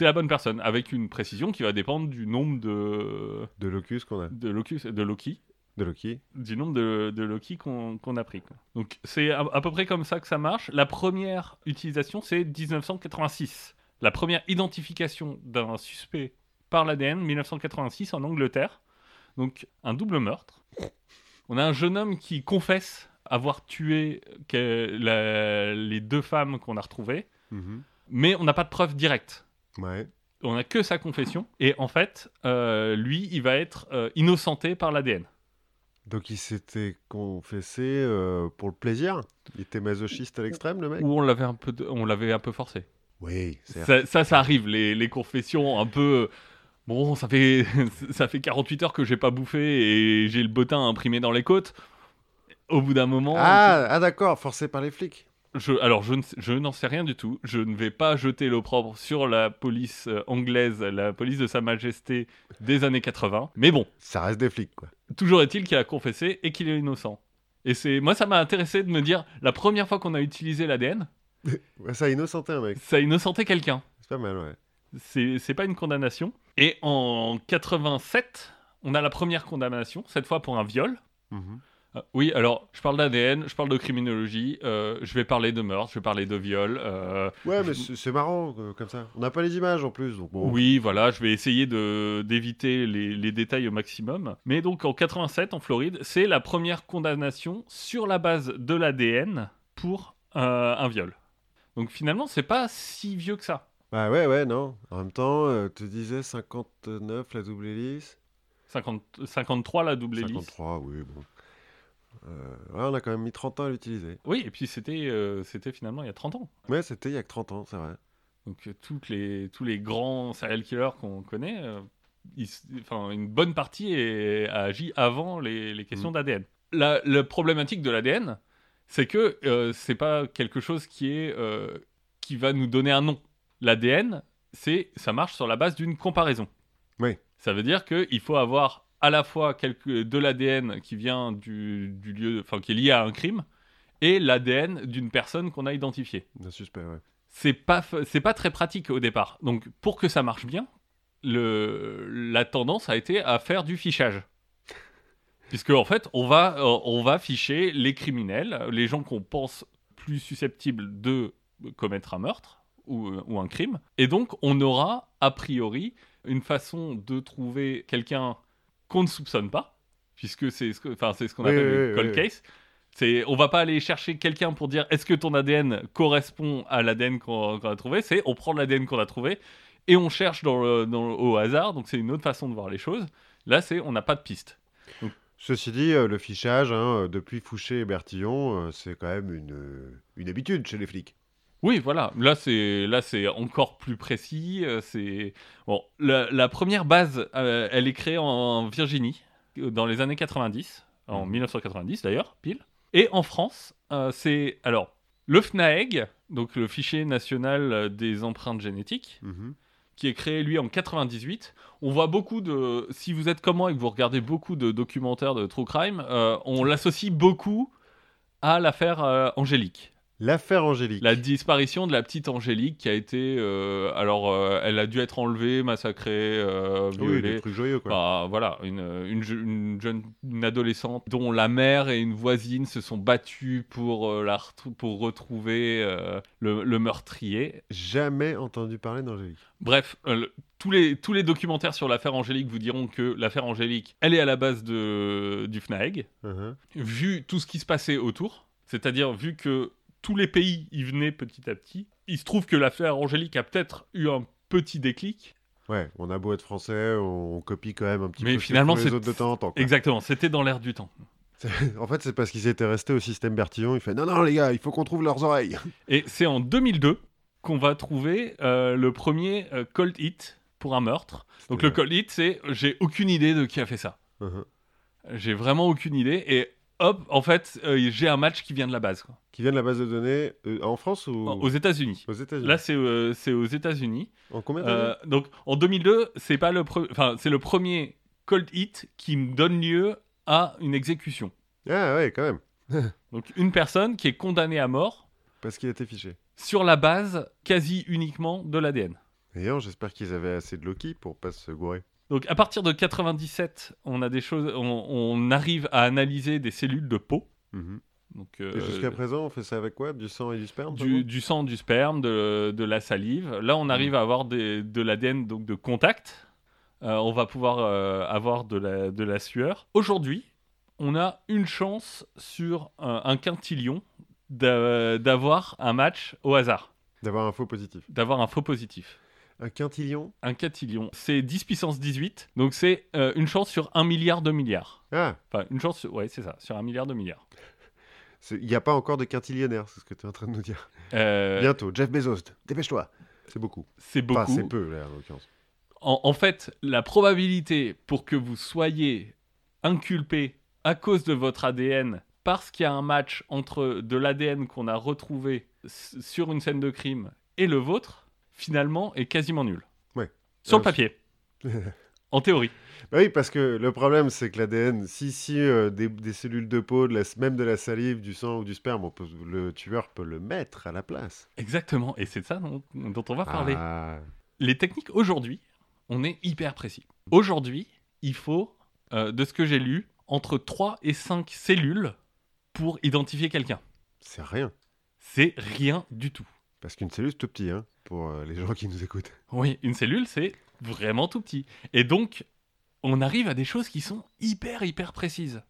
la, bonne personne, avec une précision qui va dépendre du nombre de, De locus qu'on a. de locus, de Loki, De Loki. du nombre de, de Loki qu'on qu'on a pris. quoi. Donc c'est à, à peu près comme ça que ça marche. La première utilisation, c'est 1986. La première identification d'un suspect par l'ADN, 1986 en Angleterre. Donc un double meurtre. On a un jeune homme qui confesse avoir tué la- les deux femmes qu'on a retrouvées, Mhm. mais on n'a pas de preuve directe. Ouais. On n'a que sa confession. Et en fait, euh, lui, il va être euh, innocenté par l'ADN. Donc il s'était confessé euh, pour le plaisir Il était masochiste à l'extrême, le mec? Ou on l'avait un peu, on l'avait un peu forcé. Oui, c'est Ça, ça, ça arrive, les, les confessions un peu. Bon, ça fait, ça fait 48 heures que j'ai pas bouffé et j'ai le bottin imprimé dans les côtes. Au bout d'un moment. Ah, ah d'accord, forcé par les flics. je- alors, je, ne sais- je n'en sais rien du tout. Je ne vais pas jeter l'opprobre sur la police euh, anglaise, la police de Sa Majesté des années 80. Mais bon, Ça reste des flics, quoi. toujours est-il qu'il a confessé et qu'il est innocent. Et c'est moi, ça m'a intéressé de me dire la première fois qu'on a utilisé l'ADN, ça a innocenté un mec. ça a innocenté quelqu'un. C'est pas mal, ouais. c'est pas une condamnation. Et en 87, on a la première condamnation, cette fois pour un viol. Mhm. Oui, alors je parle d'ADN, je parle de criminologie, euh, je vais parler de meurtre, je vais parler de viol. euh, Ouais, mais c'est c'est marrant, euh, comme ça. On n'a pas les images, en plus, donc bon. Oui, voilà, je vais essayer de d'éviter les, les détails au maximum. Mais donc en 87, en Floride, c'est la première condamnation sur la base de l'ADN pour euh, un viol. Donc finalement, c'est pas si vieux que ça. Bah ouais, ouais, non. En même temps, euh, tu disais 59, la double hélice 50 53 la double hélice. 53, oui, bon. Euh, ouais, on a quand même mis 30 ans à l'utiliser. Oui, et puis c'était euh, c'était finalement il y a 30 ans. Ouais, c'était il y a que 30 ans, c'est vrai. Donc euh, toutes les, tous les grands serial killers qu'on connaît, ils une bonne partie est- a agi avant les, les questions Mm. d'ADN. La, la problématique de l'ADN, c'est que c'est pas quelque chose qui est qui va nous donner un nom. L'ADN, ça marche sur la base d'une comparaison. Oui. Ça veut dire qu'il faut avoir à la fois quelque, de l'ADN qui vient du, du lieu, enfin qui est lié à un crime, et l'ADN d'une personne qu'on a identifiée Un suspect, ouais. c'est pas c'est pas très pratique au départ. Donc pour que ça marche bien, le la tendance a été à faire du fichage. Puisque en fait, on va on va ficher les criminels, les gens qu'on pense plus susceptibles de commettre un meurtre ou, ou un crime et donc on aura a priori une façon de trouver quelqu'un qu'on ne soupçonne pas puisque c'est ce ce qu'on Oui, appelle oui, le cold case. C'est, on va pas aller chercher quelqu'un pour dire est-ce que ton ADN correspond à l'ADN qu'on, a trouvé? C'est on prend l'ADN qu'on a trouvé et on cherche dans le- dans le- au hasard. Donc c'est une autre façon de voir les choses. Là, c'est on n'a pas de piste. Ceci dit, euh, le fichage, hein, euh, depuis Fouché et Bertillon, euh, c'est quand même une, une habitude chez les flics. Oui, voilà. Là, c'est là, c'est encore plus précis. euh, C'est bon. La, la première base, euh, elle est créée en Virginie euh, dans les années 90, en Mhm. 1990 d'ailleurs, pile. Et en France, euh, c'est alors le FNAEG, donc le fichier national des empreintes génétiques, Mhm. qui est créé lui en 98. On voit beaucoup de, si vous êtes comme moi et que vous regardez beaucoup de documentaires de true crime, euh, on l'associe beaucoup à l'affaire Angélique. L'affaire Angélique. La disparition de la petite Angélique qui a été, euh, alors, euh, elle a dû être enlevée, massacrée, euh, oui, violée. des trucs joyeux, quoi. Enfin, voilà, une, une, je- une jeune une adolescente dont la mère et une voisine se sont battues pour, euh, la pour retrouver le, le meurtrier. Jamais entendu parler d'Angélique. Bref, le- tous, les, tous les documentaires sur l'affaire Angélique vous diront que l'affaire Angélique, elle est à la base de, du FNAEG. Mhm. Vu tout ce qui se passait autour, c'est-à-dire vu que tous les pays y venaient petit à petit, il se trouve que l'affaire Angélique a peut-être eu un petit déclic. Ouais, on a beau être français, on, on copie quand même un petit Mais peu finalement, les c'est- autres de temps en temps. quoi. Exactement, c'était dans l'air du temps. En fait, c'est parce qu'ils étaient restés au système Bertillon. Il fait non, non, les gars, il faut qu'on trouve leurs oreilles. Et c'est en 2002 qu'on va trouver euh, le premier euh, cold hit pour un meurtre. Donc le cold hit, c'est j'ai aucune idée de qui a fait ça. Mhm. J'ai vraiment aucune idée. Et hop, en fait, euh, j'ai un match qui vient de la base. quoi. Qui vient de la base de données euh, en France ou Aux États-Unis. aux États-Unis Là, c'est euh, c'est aux États-Unis. En combien Euh, d'années donc en 2002, c'est pas le pre- enfin c'est le premier cold hit qui me donne lieu à une exécution. Ah ouais, quand même. Donc une personne qui est condamnée à mort Parce qu'il a été fiché. sur la base quasi uniquement de l'ADN. D'ailleurs, j'espère qu'ils avaient assez de Loki pour pas se gourer. Donc à partir de 97, on a des choses, on, on arrive à analyser des cellules de peau. Mhm. Donc Et euh, jusqu'à présent, on fait ça avec quoi? Du sang et du sperme du, sang, du sperme, de, de la salive. Là, on arrive à avoir des- de l'ADN donc de contact. Euh, on va pouvoir euh, avoir de la, de la sueur. Aujourd'hui, on a une chance sur un, quintillion d'a- d'avoir un match au hasard, D'avoir un faux positif. d'avoir un faux positif. Un quintillion Un quintillion, c'est 10 puissance 18, donc c'est euh, une chance sur un milliard de milliards. Ah, Enfin, une chance, ouais, c'est ça, sur un milliard de milliards. il n'y a pas encore de quintillionnaire, c'est ce que tu es en train de nous dire. Euh, Bientôt, Jeff Bezos, dépêche-toi. C'est beaucoup. c'est beaucoup. Enfin, c'est peu, là, en l'occurrence. en, en fait, la probabilité pour que vous soyez inculpé à cause de votre ADN parce qu'il y a un match entre de l'ADN qu'on a retrouvé sur une scène de crime et le vôtre, finalement, est quasiment nul. Ouais. Sur le papier. en théorie. Bah oui, parce que le problème, c'est que l'ADN, si, si euh, des, des cellules de peau, de la- même de la salive, du sang ou du sperme, on peut- le tueur peut le mettre à la place. Exactement. Et c'est de ça dont, dont on va parler. Ah, Les techniques aujourd'hui, on est hyper précis. Aujourd'hui, il faut, euh, de ce que j'ai lu, entre 3 et 5 cellules pour identifier quelqu'un. c'est rien. C'est rien du tout. Parce qu'une cellule, c'est tout petit, hein, pour euh, les gens qui nous écoutent. Oui, une cellule, c'est vraiment tout petit. Et donc, on arrive à des choses qui sont hyper, hyper précises.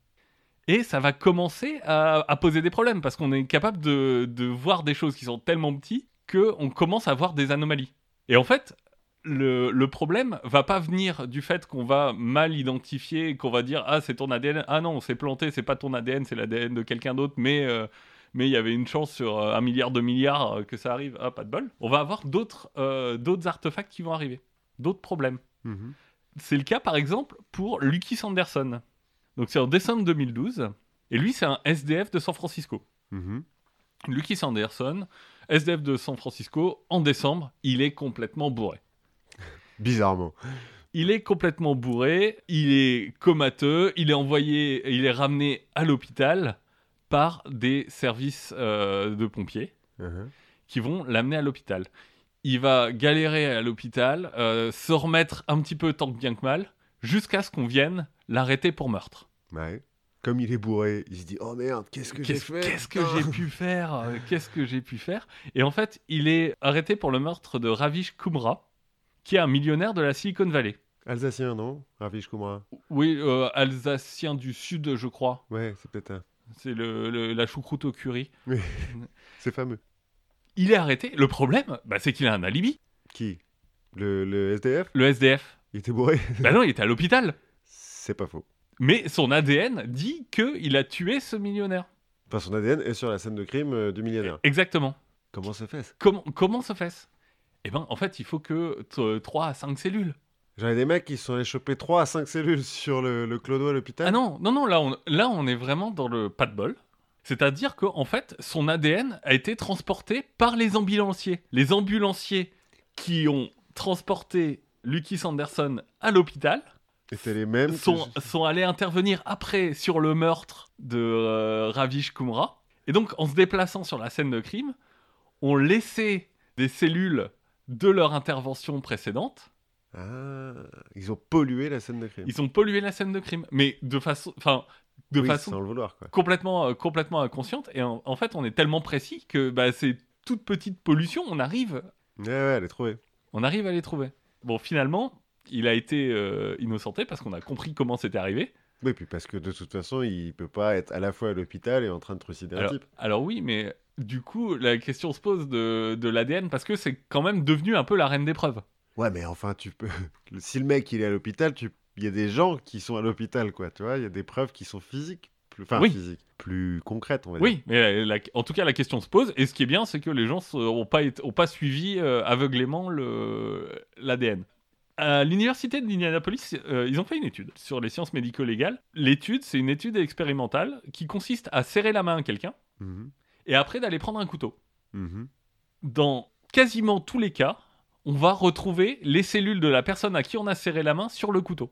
Et ça va commencer à, poser des problèmes, parce qu'on est capable de, de voir des choses qui sont tellement petites qu'on commence à voir des anomalies. Et en fait, le, le problème va pas venir du fait qu'on va mal identifier, qu'on va dire ah c'est ton ADN, ah non on s'est planté, c'est pas ton ADN, c'est l'ADN de quelqu'un d'autre, mais euh, mais il y avait une chance sur euh, un milliard de milliards euh, que ça arrive, ah pas de bol. On va avoir d'autres euh, d'autres artefacts qui vont arriver, d'autres problèmes. Mhm. C'est le cas par exemple pour Lucky Sanderson. Donc c'est en décembre 2012 et lui c'est un SDF de San Francisco. Mhm. Lucky Sanderson, SDF de San Francisco, en décembre, il est complètement bourré. Bizarrement. Il est complètement bourré, il est comateux, il est envoyé, il est ramené à l'hôpital par des services euh, de pompiers Mhm. qui vont l'amener à l'hôpital. Il va galérer à l'hôpital, euh, se remettre un petit peu tant que bien que mal, jusqu'à ce qu'on vienne l'arrêter pour meurtre. Ouais. Comme il est bourré, il se dit Oh merde, qu'est-ce que j'ai fait? qu'est-ce que j'ai pu faire? Qu'est-ce que j'ai pu faire? Et en fait, il est arrêté pour le meurtre de Ravish Kumra, qui est un millionnaire de la Silicon Valley. Alsacien, non? Ravish Kumra. Oui, euh, alsacien du sud, je crois. Ouais, c'est peut-être un. C'est le, le- la choucroute au curry. C'est fameux. Il est arrêté. Le problème, bah, c'est qu'il a un alibi. Qui? Le, le SDF Le SDF. Il était bourré bah non, il était à l'hôpital. C'est pas faux. Mais son ADN dit qu'il a tué ce millionnaire. Enfin, son ADN est sur la scène de crime euh, du millionnaire. Exactement. Comment ça fait? Ça Comment, comment se fait-ce Eh ben, en fait, il faut que 3 à 5 cellules. J'en ai des mecs qui se sont allés choper 3 à 5 cellules sur le, le clodo à l'hôpital. Ah non, non, non, là on, là, on est vraiment dans le pas de bol. C'est-à-dire qu'en fait, son ADN a été transporté par les ambulanciers. Les ambulanciers qui ont transporté Lucky Sanderson à l'hôpital Et les mêmes. sont, sont allés intervenir après sur le meurtre de euh, Ravish Kumra. Et donc, en se déplaçant sur la scène de crime, ont laissé des cellules de leur intervention précédente. Ah, ils ont pollué la scène de crime. Ils ont pollué la scène de crime, mais de façon, enfin, de Oui, façon sans le vouloir, quoi. complètement, euh, complètement inconsciente. Et en, en fait, on est tellement précis que bah, ces toutes petites pollutions, on arrive, Ouais, ouais, elle est trouvée. on arrive à les trouver. Bon, finalement, il a été euh, innocenté parce qu'on a compris comment c'était arrivé. Oui, puis parce que de toute façon, il peut pas être à la fois à l'hôpital et en train de trucider un type. alors oui, mais du coup, la question se pose de, de l'ADN parce que c'est quand même devenu un peu la reine des preuves. Ouais, mais enfin, tu peux. Si le mec il est à l'hôpital, tu... il y a des gens qui sont à l'hôpital, quoi. Tu vois, il y a des preuves qui sont physiques, plus... enfin Oui. physiques, plus concrètes, on va dire. Oui, mais la- la- en tout cas, la question se pose. Et ce qui est bien, c'est que les gens n'ont pas, ont pas suivi euh, aveuglément le- l'ADN. À l'université d'Indianapolis, euh, ils ont fait une étude sur les sciences médico-légales. L'étude, c'est une étude expérimentale qui consiste à serrer la main à quelqu'un Mhm, et après d'aller prendre un couteau. mhm. Dans quasiment tous les cas, on va retrouver les cellules de la personne à qui on a serré la main sur le couteau.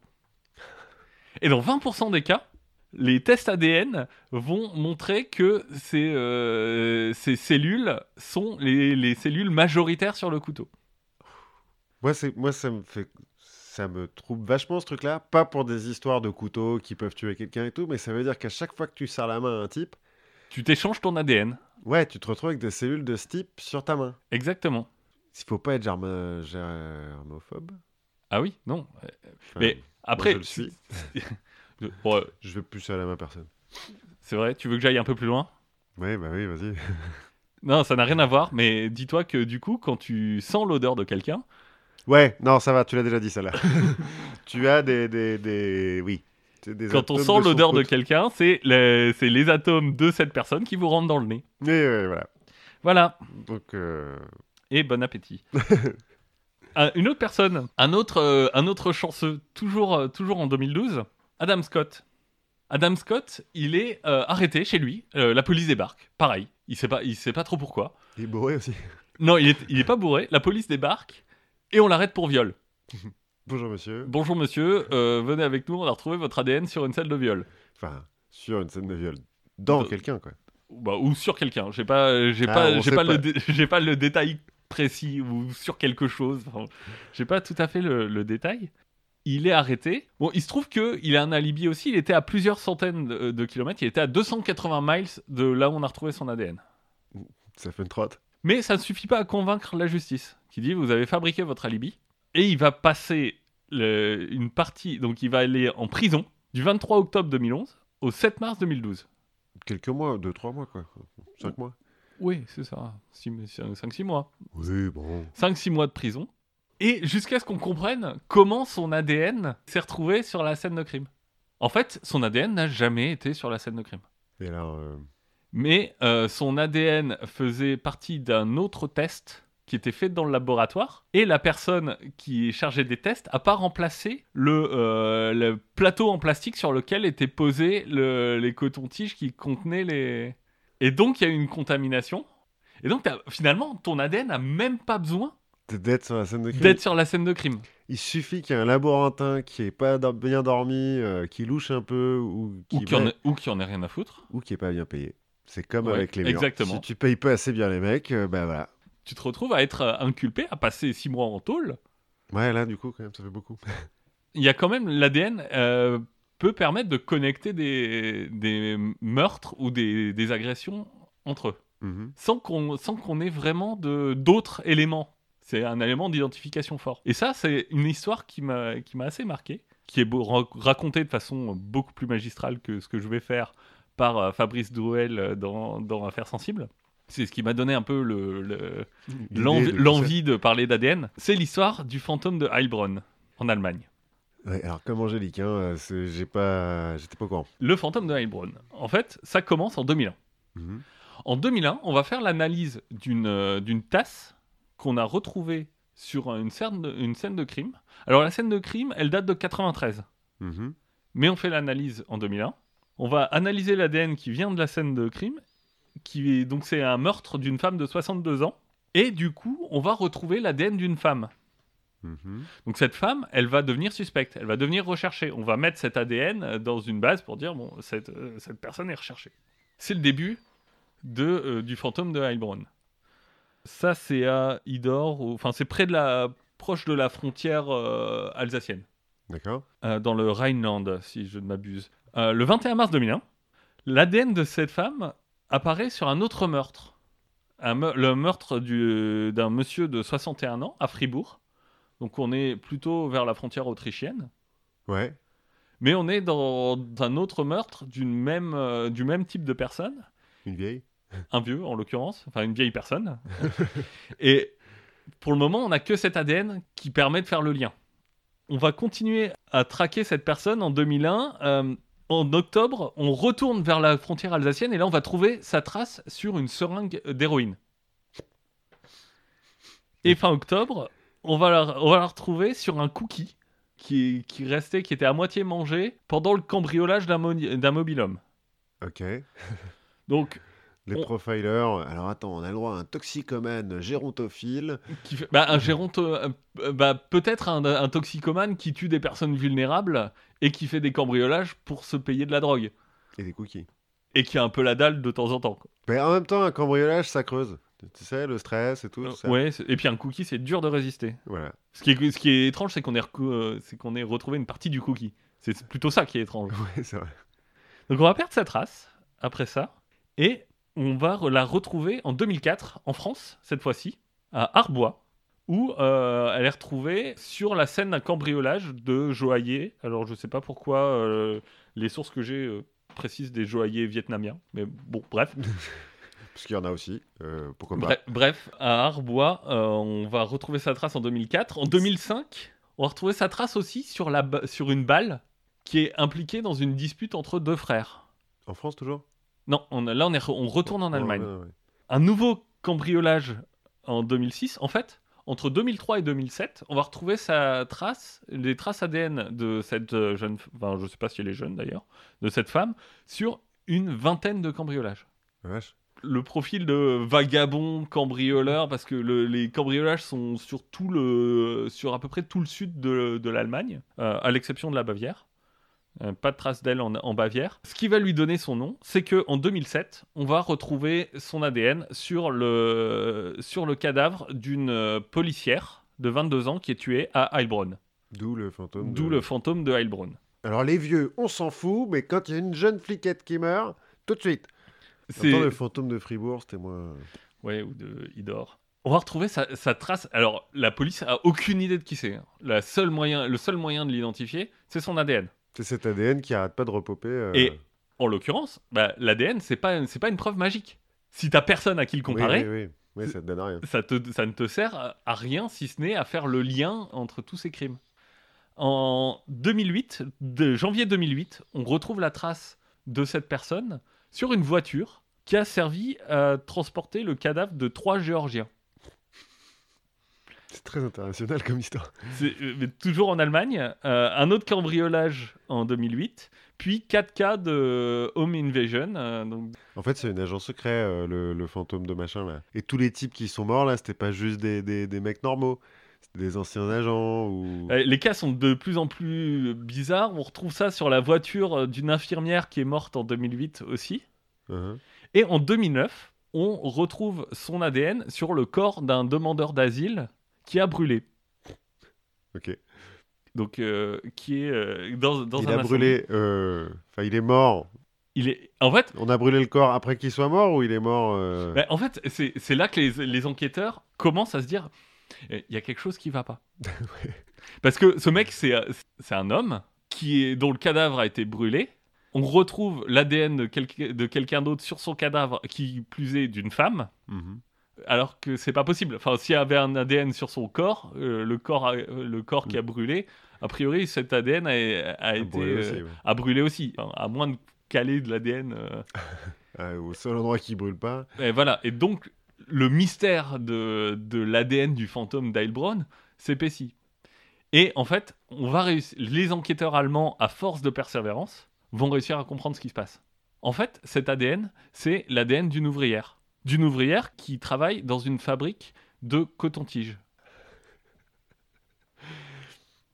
Et dans 20% des cas, les tests ADN vont montrer que ces, euh, ces cellules sont les, les cellules majoritaires sur le couteau. Moi. Moi, ça me fait. ça me trouble vachement ce truc-là. Pas pour des histoires de couteaux qui peuvent tuer quelqu'un et tout, mais ça veut dire qu'à chaque fois que tu serres la main à un type, Tu t'échanges ton ADN. ouais, tu te retrouves avec des cellules de ce type sur ta main. Exactement. Il faut pas être germophobe. Ah oui, non. Euh, Enfin, Mais après, je le suis. Bon, euh, Je vais plus à la main personne. c'est vrai, tu veux que j'aille un peu plus loin? Ouais, bah oui, vas-y. Non, ça n'a rien à voir, mais dis-toi que du coup, quand tu sens l'odeur de quelqu'un, Ouais, non, ça va, tu l'as déjà dit, celle-là. tu as des, des, des... Oui. Des quand on sent l'odeur de quelqu'un, c'est les, atomes de cette personne qui vous rentrent dans le nez. Oui, oui, voilà. Voilà. Donc, euh, Et bon appétit. Ah, une autre personne, un autre, euh, un autre chanceux, toujours, euh, toujours en 2012, Adam Scott. Adam Scott, il est euh, arrêté chez lui. la police débarque. Pareil, il sait pas, il sait pas trop pourquoi. il est bourré aussi. Non, il est, il est pas bourré. La police débarque et on l'arrête pour viol. Bonjour, monsieur. Bonjour monsieur, euh, venez avec nous. On a retrouvé votre ADN sur une scène de viol. Enfin, sur une scène de viol. Dans De- quelqu'un, quoi. Ou, bah, ou sur quelqu'un. J'ai pas, j'ai Ah, pas, on j'ai sait pas, pas. le, dé- j'ai pas le détail précis ou sur quelque chose. Enfin, j'ai pas tout à fait le, le détail. Il est arrêté. Bon, il se trouve que il a un alibi aussi. Il était à plusieurs centaines de, de kilomètres. Il était à 280 miles de là où on a retrouvé son ADN. Ça fait une trotte. Mais ça ne suffit pas à convaincre la justice, qui dit vous avez fabriqué votre alibi et il va passer le- une partie. Donc il va aller en prison du 23 octobre 2011 au 7 mars 2012. Quelques mois, deux, trois mois, quoi. Cinq mois. Oui, c'est ça. 5-6 mois. Oui, bon. 5-6 mois de prison. Et jusqu'à ce qu'on comprenne comment son ADN s'est retrouvé sur la scène de crime. En fait, son ADN n'a jamais été sur la scène de crime. Et alors, euh, Mais euh, son ADN faisait partie d'un autre test qui était fait dans le laboratoire. Et la personne qui est chargée des tests a pas remplacé le, euh, le plateau en plastique sur lequel étaient posés le- les cotons-tiges qui contenaient les... Et donc, il y a eu une contamination. Et donc, finalement, ton ADN n'a même pas besoin d'être sur la scène de crime. d'être sur la scène de crime. Il suffit qu'il y ait un laborantin qui ait pas do- bien dormi, euh, qui louche un peu, ou qui Ou en, met- ait rien à foutre. ou qui est pas bien payé. C'est comme Ouais, avec les murs. exactement. Si tu payes pas assez bien les mecs, euh, bah voilà. Tu te retrouves à être euh, inculpé, à passer six mois en tôle. Ouais, là, du coup, quand même, ça fait beaucoup. Il y a quand même l'ADN euh, peut permettre de connecter des, des meurtres ou des, des agressions entre eux, Mhm. sans qu'on ait vraiment d'autres éléments. C'est un élément d'identification fort. Et ça, c'est une histoire qui m'a assez marqué, qui est beau- racontée de façon beaucoup plus magistrale que ce que je vais faire par euh, Fabrice Drouel euh, dans, dans Affaires sensibles. C'est ce qui m'a donné un peu le- le, l'envie de parler d'ADN. C'est l'histoire du fantôme de Heilbronn en Allemagne. Ouais, alors, comme Angélique, hein, j'ai pas... j'étais pas au courant. Le fantôme de Heilbronn. En fait, ça commence en 2001. Mhm. En 2001, on va faire l'analyse d'une euh, d'une tasse qu'on a retrouvée sur une scène, de, une scène de crime. Alors la scène de crime, elle date de 93. Mhm. Mais on fait l'analyse en 2001. On va analyser l'ADN qui vient de la scène de crime. Qui est, donc c'est un meurtre d'une femme de 62 ans. Et du coup, on va retrouver l'ADN d'une femme. Mhm. Donc cette femme, elle va devenir suspecte, elle va devenir recherchée. On va mettre cet ADN dans une base pour dire, bon, cette, euh, cette personne est recherchée. C'est le début de, euh, du fantôme de Heilbronn. Ça, c'est à Idor, enfin c'est près de la, proche de la frontière euh, alsacienne, D'accord. euh, dans le Rhineland, si je ne m'abuse. Le 21 mars 2001, l'ADN de cette femme apparaît sur un autre meurtre. Un me- le meurtre du- d'un monsieur de 61 ans à Fribourg. Donc on est plutôt vers la frontière autrichienne. Ouais. Mais on est dans un autre meurtre d'une même, euh, du même type de personne, Une vieille. un vieux en l'occurrence, enfin une vieille personne. Et pour le moment, on n'a que cet ADN qui permet de faire le lien. On va continuer à traquer cette personne en 2001. euh, en octobre, on retourne vers la frontière alsacienne et là, on va trouver sa trace sur une seringue d'héroïne. Et fin octobre, on va la, on va la retrouver sur un cookie qui, qui restait, qui était à moitié mangé pendant le cambriolage d'un mo- mobilhome. Ok. Donc, Les On- profilers. Alors attends, on a le droit à un toxicomane gérontophile. qui fait- bah, un géronto, euh, bah, peut-être un, un toxicomane qui tue des personnes vulnérables et qui fait des cambriolages pour se payer de la drogue Et des cookies. et qui a un peu la dalle de temps en temps. quoi. Mais en même temps, un cambriolage, ça creuse. Tu sais, le stress et tout. ça. Ouais, et puis un cookie, c'est dur de résister. Voilà. Ce qui est, ce qui est étrange, c'est qu'on ait, recou- euh, c'est qu'on ait retrouvé une partie du cookie. C'est plutôt ça qui est étrange. Ouais, c'est vrai. Donc on va perdre sa trace après ça. Et on va la retrouver en 2004 en France, cette fois-ci, à Arbois, où euh, elle est retrouvée sur la scène d'un cambriolage de joaillier. Alors je sais pas pourquoi euh, les sources que j'ai euh, précisent des joailliers vietnamiens. Mais bon, bref. Parce qu'il y en a aussi. euh, pourquoi pas Bref, à Arbois, euh, on va retrouver sa trace en 2004. En 2005, on va retrouver sa trace aussi sur, la sur une balle qui est impliquée dans une dispute entre deux frères. En France, toujours? Non, on, là on, est, re- on retourne en Allemagne. ouais, ouais. Un nouveau cambriolage en 2006. En fait, entre 2003 et 2007, on va retrouver sa trace, les traces ADN de cette euh, jeune, enfin je sais pas si elle est jeune d'ailleurs, de cette femme, sur une vingtaine de cambriolages. La vache. Le profil de vagabond cambrioleur parce que le- les cambriolages sont sur tout le sur à peu près tout le sud de, de l'Allemagne euh, à l'exception de la Bavière Euh, pas de trace d'elle en, en Bavière ce qui va lui donner son nom c'est que en 2007 on va retrouver son ADN sur le sur le cadavre d'une euh, policière de 22 ans qui est tuée à Heilbronn D'où le fantôme. d'où de- le fantôme de Heilbronn Alors, les vieux, on s'en fout, mais quand il y a une jeune fliquette qui meurt, tout de suite. C'est le fantôme de Fribourg, c'était moins. Ouais, ou de Idor. On va retrouver sa, sa trace. Alors, la police a aucune idée de qui c'est. hein. La seule moyen, le seul moyen de l'identifier, c'est son ADN. C'est cet ADN qui arrête pas de repoper. euh, Et en l'occurrence, bah, l'ADN, c'est pas, c'est pas une preuve magique. Si t'as personne à qui le comparer, Oui, oui, oui. ça te donne rien. ça, te, ça ne te sert à- à rien si ce n'est à faire le lien entre tous ces crimes. En 2008, de janvier 2008, on retrouve la trace de cette personne sur une voiture qui a servi à transporter le cadavre de trois Géorgiens. C'est très international comme histoire. Euh, mais toujours en Allemagne, euh, un autre cambriolage en 2008, puis 4 cas de home invasion. euh, donc, En fait, c'est une agent secret, euh, le, le fantôme de machin là. Et tous les types qui sont morts là, c'était pas juste des, des, des mecs normaux. Des anciens agents ou. euh, les cas sont de plus en plus bizarres. On retrouve ça sur la voiture euh, d'une infirmière qui est morte en 2008 aussi. Uh-huh. Et en 2009, on retrouve son ADN sur le corps d'un demandeur d'asile qui a brûlé. Ok. Donc, euh, qui est euh, dans, dans il un a brûlé. euh, Enfin, il est mort. Il est... En fait, On a brûlé le corps après qu'il soit mort ou il est mort Bah, en fait, c'est c'est là que les, les enquêteurs commencent à se dire il y a quelque chose qui va pas. Parce que ce mec, c'est c'est un homme qui est, dont le cadavre a été brûlé. On retrouve l'ADN de, quelqu'un- de quelqu'un d'autre sur son cadavre, qui plus est d'une femme, mhm. alors que c'est pas possible. Enfin, s'il y avait un ADN sur son corps, euh, le, corps a- euh, le corps qui a brûlé, a priori, cet ADN a, a A été brûlé euh, aussi, ouais. a brûlé aussi. Enfin, à moins de caler de l'ADN. euh, au seul endroit qui brûle pas. Et voilà. Et donc, le mystère de, l'ADN du fantôme d'Heilbronn s'épaissit. Et en fait, on va réussir. Les enquêteurs allemands, à force de persévérance, vont réussir à comprendre ce qui se passe. En fait, cet ADN, c'est l'ADN d'une ouvrière. D'une ouvrière qui travaille dans une fabrique de coton-tige.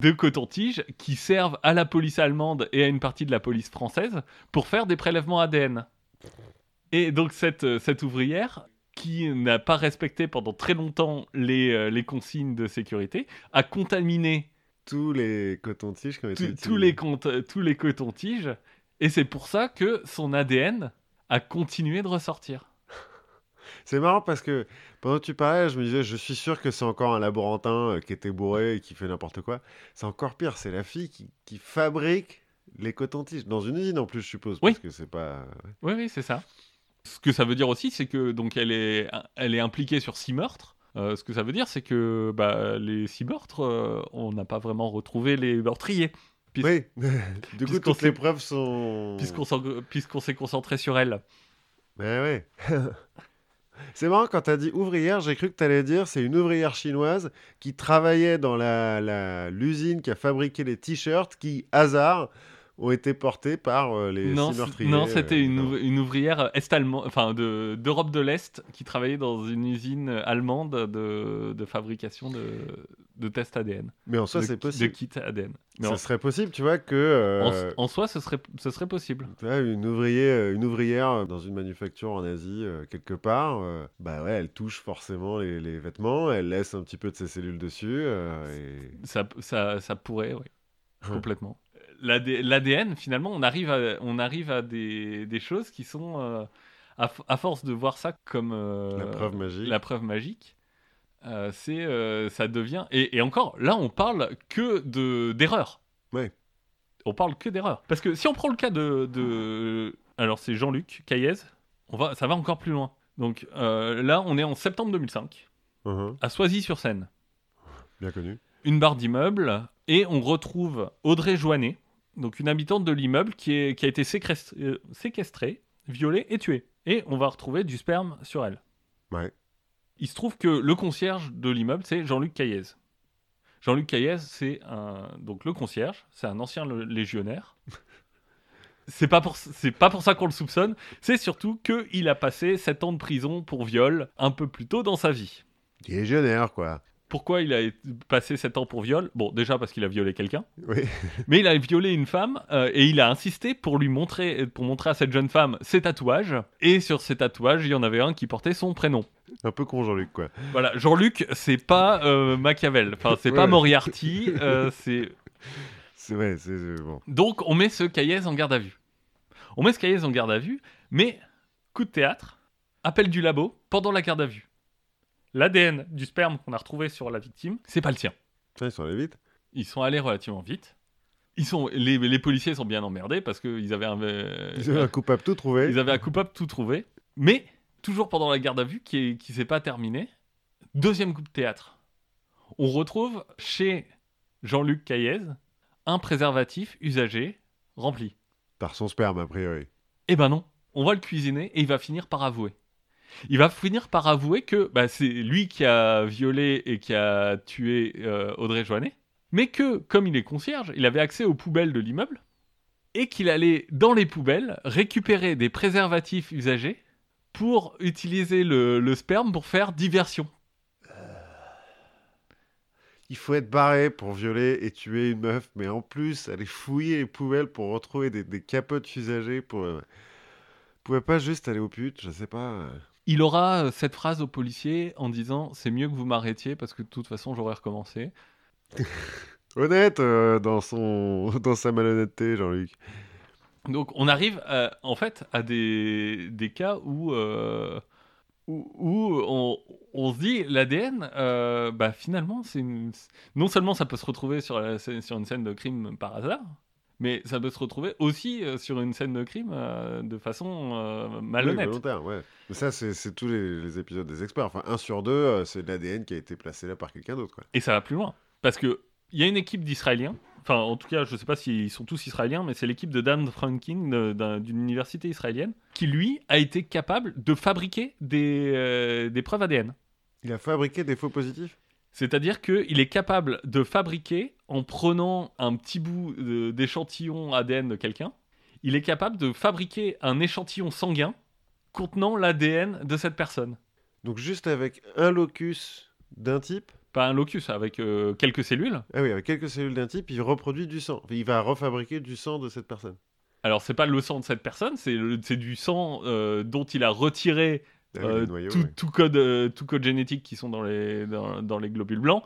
De coton-tige qui servent à la police allemande et à une partie de la police française pour faire des prélèvements ADN. Et donc cette, euh, cette ouvrière, qui n'a pas respecté pendant très longtemps les, euh, les consignes de sécurité, a contaminé Tous les cotons-tiges qui ont été tous- les, cont- tous les cotons-tiges, et c'est pour ça que son ADN a continué de ressortir. C'est marrant parce que pendant que tu parlais, je me disais, je suis sûr que c'est encore un laborantin euh, qui était bourré et qui fait n'importe quoi. C'est encore pire, c'est la fille qui, qui fabrique les cotons-tiges. Dans une usine en plus, je suppose. Oui. Parce que c'est pas. Oui, oui, c'est ça. Ce que ça veut dire aussi, c'est que donc elle est, elle est impliquée sur six meurtres. Euh, ce que ça veut dire, c'est que bah, les six meurtres, euh, on n'a pas vraiment retrouvé les meurtriers, Puis- Oui. du coup, toutes les preuves sont. puisqu'on s'est concentré sur elle. Mais ouais. c'est marrant quand t'as dit ouvrière, j'ai cru que t'allais dire c'est une ouvrière chinoise qui travaillait dans la la- l'usine qui a fabriqué les t-shirts qui, hasard, ont été portés par euh, les non, six meurtriers. non, c'était euh, une, non. ouvri- une ouvrière est-allemande, enfin de- d'Europe de, l'Est, qui travaillait dans une usine allemande de, de fabrication de, de tests ADN. Mais en soi, de, c'est de possible. kits ADN. Mais Ça en, serait possible, tu vois, que euh, en- en soi, ce serait, ce serait possible. une, ouvrier, euh, une ouvrière euh, dans une manufacture en Asie, euh, quelque part, euh, bah ouais, elle touche forcément les, les vêtements, elle laisse un petit peu de ses cellules dessus. euh, et... Ça, ça, ça pourrait, oui, Ouais. complètement. L'ADN, finalement, on arrive à, on arrive à des, des choses qui sont, euh, à, force de voir ça comme euh, La preuve magique. la preuve magique, euh, c'est, ça devient. Et, et encore, là, on parle que de d'erreurs. Ouais. On parle que d'erreurs. Parce que si on prend le cas de, de... alors c'est Jean-Luc Caillez, on va, ça va encore plus loin. Donc là, on est en septembre 2005 Mhm, à Soisy-sur-Seine Bien connu. une barre d'immeuble et on retrouve Audrey Joannet, donc une habitante de l'immeuble qui, est, qui a été séquestrée, euh, séquestrée, violée et tuée. Et on va retrouver du sperme sur elle. Ouais. Il se trouve que le concierge de l'immeuble, c'est Jean-Luc Caillez. Jean-Luc Caillez, c'est un donc le concierge, c'est un ancien légionnaire. C'est pas pour c'est pas pour ça qu'on le soupçonne, c'est surtout que il a passé 7 ans de prison pour viol un peu plus tôt dans sa vie. Légionnaire, quoi. Pourquoi il a passé 7 ans pour viol? Bon, déjà parce qu'il a violé quelqu'un, Oui. mais il a violé une femme euh, et il a insisté pour lui montrer, pour montrer à cette jeune femme ses tatouages. Et sur ces tatouages, il y en avait un qui portait son prénom. Un peu con, Jean-Luc, quoi. Voilà, Jean-Luc, c'est pas euh, Machiavel, enfin c'est pas. Moriarty, euh, c'est C'est vrai, c'est c'est- bon. donc on met ce Caillez en garde à vue. On met ce Caillez en garde à vue, mais coup de théâtre, appel du labo pendant la garde à vue. L'ADN du sperme qu'on a retrouvé sur la victime, c'est pas le sien. Ils sont allés vite. Ils sont allés relativement vite. Ils sont, les, les policiers sont bien emmerdés parce qu'ils avaient un, euh, Ils avaient un coupable tout trouvé. ils avaient un coupable tout trouvé. Mais, toujours pendant la garde à vue qui qui s'est pas terminée, deuxième coup de théâtre. On retrouve chez Jean-Luc Caillez un préservatif usagé rempli. Par son sperme, a priori. Eh ben non, on va le cuisiner et il va finir par avouer. Il va finir par avouer que bah, c'est lui qui a violé et qui a tué euh, Audrey Joannet, mais que, comme il est concierge, il avait accès aux poubelles de l'immeuble et qu'il allait dans les poubelles récupérer des préservatifs usagés pour utiliser le, sperme pour faire diversion. Il faut être barré pour violer et tuer une meuf, mais en plus, aller fouiller les poubelles pour retrouver des, capotes usagées pour. euh, pouvait pas juste aller au pute, je sais pas. Il aura euh, cette phrase au policier en disant c'est mieux que vous m'arrêtiez parce que de toute façon j'aurais recommencé. Honnête euh, dans son dans sa malhonnêteté, Jean-Luc. Donc on arrive euh, en fait à des, des cas où, euh, où, où on, on se dit l'ADN, euh, bah, finalement, c'est une- non seulement ça peut se retrouver sur, la sur une scène de crime par hasard, mais ça peut se retrouver aussi euh, sur une scène de crime euh, de façon euh, Oui, malhonnête. volontaire, ouais. Mais ça, c'est tous les, les épisodes des experts. Enfin, un sur deux, euh, c'est de l'ADN qui a été placé là par quelqu'un d'autre. Et ça va plus loin. Parce que il y a une équipe d'Israéliens, enfin en tout cas je sais pas s'ils sont tous Israéliens, mais c'est l'équipe de Dan d'un- d'une université israélienne qui lui a été capable de fabriquer des, des preuves ADN. Il a fabriqué des faux positifs? C'est-à-dire qu'il est capable de fabriquer, en prenant un petit bout d'échantillon ADN de quelqu'un, il est capable de fabriquer un échantillon sanguin contenant l'ADN de cette personne. Donc, juste avec un locus d'un type, Pas un locus, avec euh, quelques cellules. ah oui, avec quelques cellules d'un type, il reproduit du sang. Il va refabriquer du sang de cette personne. Alors, c'est pas le sang de cette personne, c'est du sang euh, dont il a retiré euh, noyaux, tout, ouais. tout code, euh, tout code génétique qui sont dans les, dans, dans les globules blancs,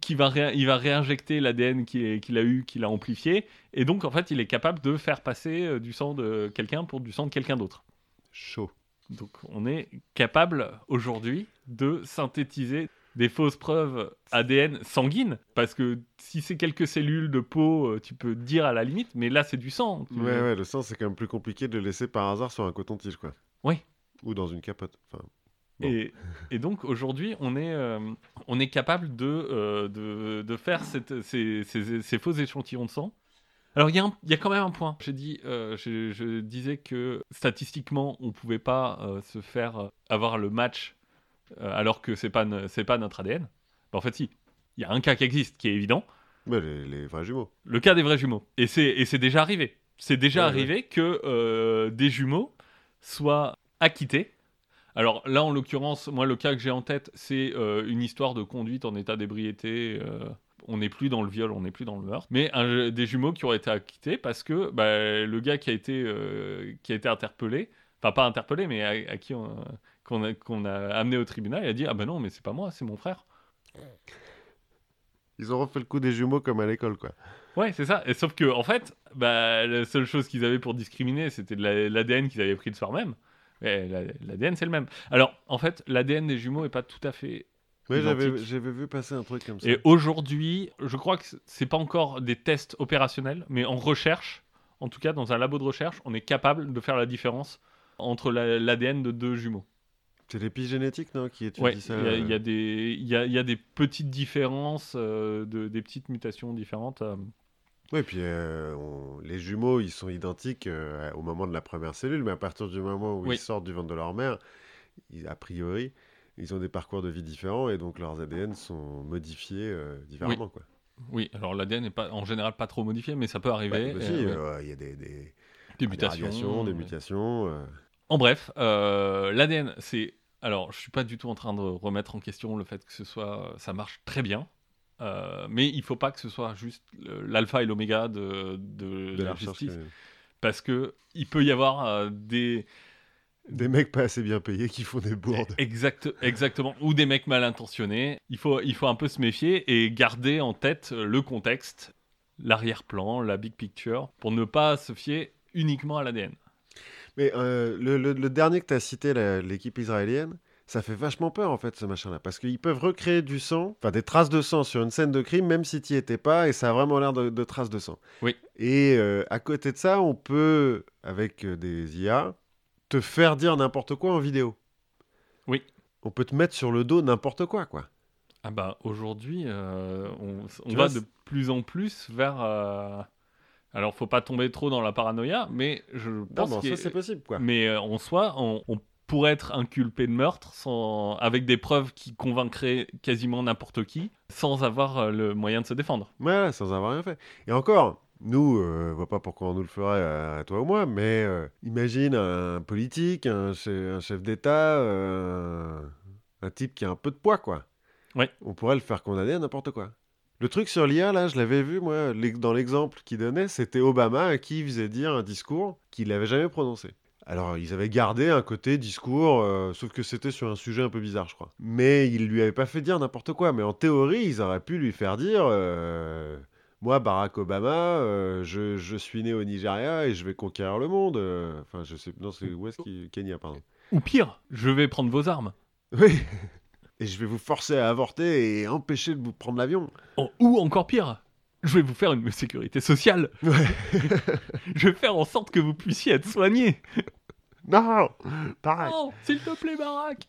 qui va ré- il va réinjecter l'ADN qu'il a eu, qu'il a amplifié, et donc en fait il est capable de faire passer euh, du sang de quelqu'un pour du sang de quelqu'un d'autre. Chaud. Donc on est capable aujourd'hui de synthétiser des fausses preuves ADN sanguines, parce que si c'est quelques cellules de peau, tu peux dire à la limite, mais là c'est du sang. Ouais, ouais, le sang, c'est quand même plus compliqué de le laisser par hasard sur un coton-tige, quoi. Oui. Ou dans une capote. Enfin, Bon. Et, et donc aujourd'hui, on est, euh, on est capable de, euh, de, de faire cette- ces, ces- ces faux échantillons de sang. Alors il y, y a quand même un point. J'ai dit, euh, je, je disais que statistiquement, on pouvait pas se faire avoir le match alors que c'est pas ne- c'est pas notre ADN. Ben, en fait, si. Il y a un cas qui existe, qui est évident, les, les vrais jumeaux. le cas des vrais jumeaux. Et c'est déjà arrivé. C'est déjà Ouais, arrivé que des jumeaux soient acquittés. Alors là, en l'occurrence, moi, le cas que j'ai en tête, c'est euh, une histoire de conduite en état d'ébriété. euh, on n'est plus dans le viol, on n'est plus dans le meurtre. Mais un- des jumeaux qui auraient été acquittés parce que bah, le gars qui a été, euh, qui a été interpellé, enfin pas interpellé, mais à, à qui on, qu'on a, qu'on a amené au tribunal, il a dit Ah ben non, mais c'est pas moi, c'est mon frère. Ils ont refait le coup des jumeaux comme à l'école, quoi. Ouais, c'est ça. Et sauf que, en fait, bah, la seule chose qu'ils avaient pour discriminer, c'était de la- l'ADN qu'ils avaient pris de soir même. Mais la- l'ADN, c'est le même. Alors, en fait, l'ADN des jumeaux est pas tout à fait. Oui, j'avais vu passer un truc comme ça. Et aujourd'hui, je crois que c'est pas encore des tests opérationnels, mais en recherche, en tout cas dans un labo de recherche, on est capable de faire la différence entre la- l'ADN de deux jumeaux. C'est l'épigénétique, non, qui étudie Ouais, ça. il y, y euh. y a des petites différences, euh, de, des petites mutations différentes. euh. Oui, puis euh, on- les jumeaux, ils sont identiques euh, au moment de la première cellule, mais à partir du moment où Oui. ils sortent du ventre de leur mère, ils- a priori, ils ont des parcours de vie différents et donc leurs ADN sont modifiés euh, différemment. Quoi. Oui, alors l'ADN n'est pas en général pas trop modifié, mais ça peut Bah, arriver. ouais. euh, il y a des, des, mutations. des mutations. En bref, l'ADN, c'est. Alors, je suis pas du tout en train de remettre en question le fait que ce soit, ça marche très bien, euh, mais il faut pas que ce soit juste l'alpha et l'oméga de, de, de la justice, que- parce que il peut y avoir euh, des Des mecs pas assez bien payés qui font des bourdes. exact, exactement ou des mecs mal intentionnés. Il faut, il faut un peu se méfier et garder en tête le contexte, l'arrière-plan, la big picture, pour ne pas se fier uniquement à l'ADN. Mais euh, le, le- le dernier que tu as cité, l'équipe israélienne, ça fait vachement peur en fait ce machin-là. Parce qu'ils peuvent recréer du sang, enfin des traces de sang sur une scène de crime, même si tu étais pas, et ça a vraiment l'air de, de traces de sang. Oui. Et euh, à côté de ça, on peut, avec euh, des IA, te faire dire n'importe quoi en vidéo. Oui. On peut te mettre sur le dos n'importe quoi, quoi. Ah bah aujourd'hui, euh, on, va de plus en plus vers. euh, Alors, faut pas tomber trop dans la paranoïa, mais je pense ça a- c'est possible, quoi. Mais euh, en soi, on, on pourrait être inculpé de meurtre sans... avec des preuves qui convaincraient quasiment n'importe qui, sans avoir euh, le moyen de se défendre. Ouais, sans avoir rien fait. Et encore, nous, euh, on voit pas pourquoi on nous le ferait à, à toi ou moi, mais euh, imagine un politique, un chef, un chef d'État, euh, un type qui a un peu de poids, quoi. Ouais. On pourrait le faire condamner à n'importe quoi. Le truc sur l'IA, là, je l'avais vu, moi, dans l'exemple qu'il donnait, c'était Obama à qui il faisait dire un discours qu'il n'avait jamais prononcé. Alors, ils avaient gardé un côté discours, euh, sauf que c'était sur un sujet un peu bizarre, je crois. Mais ils lui avaient pas fait dire n'importe quoi. Mais en théorie, ils auraient pu lui faire dire euh, Moi, Barack Obama, euh, je, je suis né au Nigeria et je vais conquérir le monde. Enfin, je sais. Non, c'est où est-ce qu'il. Kenya, pardon. Ou pire, je vais prendre vos armes. Oui Et je vais vous forcer à avorter et empêcher de vous prendre l'avion. Oh, ou encore pire, je vais vous faire une sécurité sociale. Ouais. je vais faire en sorte que vous puissiez être soigné. Non Pareil Oh, s'il te plaît, Barack.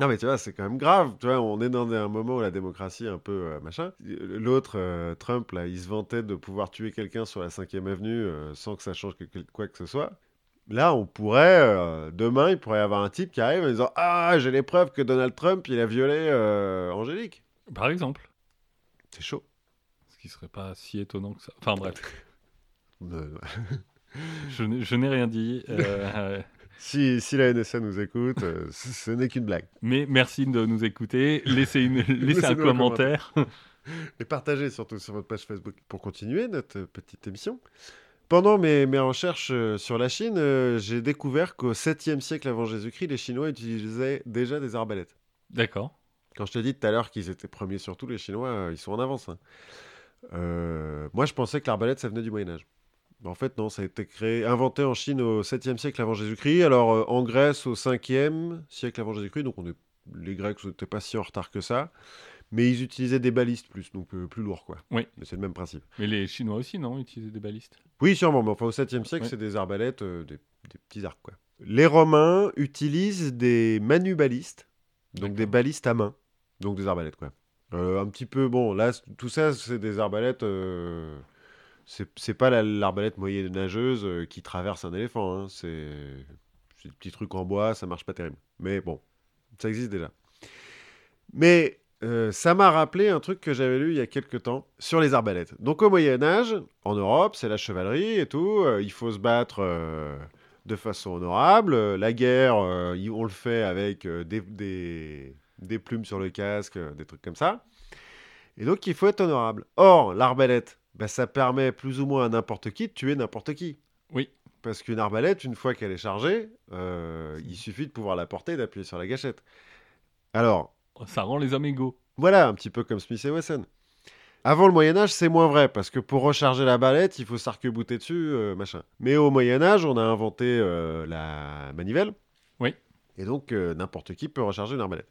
Non mais tu vois, c'est quand même grave. Tu vois, on est dans un moment où la démocratie est un peu euh, machin. L'autre, euh, Trump, là, il se vantait de pouvoir tuer quelqu'un sur la 5ème avenue euh, sans que ça change que- que- quoi que ce soit. Là, on pourrait, demain, il pourrait y avoir un type qui arrive en disant Ah, j'ai les preuves que Donald Trump, il a violé Angélique. Par exemple. C'est chaud. Ce qui serait pas si étonnant que ça. Enfin bref, je n'ai rien dit. euh, si, si la NSA nous écoute, euh, ce n'est qu'une blague. mais merci de nous écouter. Laissez, une, laissez un commentaire. Et partagez surtout sur votre page Facebook pour continuer notre petite émission. Pendant mes, mes recherches euh, sur la Chine, euh, j'ai découvert qu'au 7e siècle avant Jésus-Christ, les Chinois utilisaient déjà des arbalètes. D'accord. Quand je t'ai dit tout à l'heure qu'ils étaient premiers sur tout, les Chinois, euh, ils sont en avance. hein. Euh, moi, je pensais que l'arbalète, ça venait du Moyen-Âge. En fait, non, ça a été créé, inventé en Chine au 7e siècle avant Jésus-Christ, alors euh, en Grèce au 5e siècle avant Jésus-Christ, donc on est, les Grecs n'étaient pas si en retard que ça, mais ils utilisaient des balistes plus, donc euh, plus lourds, quoi. Oui. Mais c'est le même principe. Mais les Chinois aussi, non Utilisaient des balistes? Oui, sûrement, mais enfin au 7e siècle, c'est des arbalètes, euh, des, des petits arcs, quoi. Les Romains utilisent des manubalistes, donc des balistes à main, donc des arbalètes, quoi. Euh, un petit peu, bon, là, tout ça, c'est des arbalètes. euh, c'est pas la- l'arbalète moyenâgeuse euh, qui traverse un éléphant, hein, c'est des petits trucs en bois, ça marche pas terrible. Mais bon, ça existe déjà. Mais ça m'a rappelé un truc que j'avais lu il y a quelques temps sur les arbalètes. Donc au Moyen Âge, en Europe, c'est la chevalerie et tout. il faut se battre de façon honorable. La guerre, on le fait avec des- des plumes sur le casque, euh, des trucs comme ça. Et donc il faut être honorable. Or, l'arbalète, bah, ça permet plus ou moins à n'importe qui de tuer n'importe qui. Oui. Parce qu'une arbalète, une fois qu'elle est chargée, euh, il suffit de pouvoir la porter et d'appuyer sur la gâchette. Alors, Ça rend les hommes égaux. voilà, un petit peu comme Smith et Wesson. Avant le Moyen Âge, c'est moins vrai, parce que pour recharger la balette, il faut s'arc-bouter dessus, euh, machin. Mais au Moyen Âge, on a inventé euh, la manivelle. Oui. Et donc, euh, n'importe qui peut recharger une arbalète.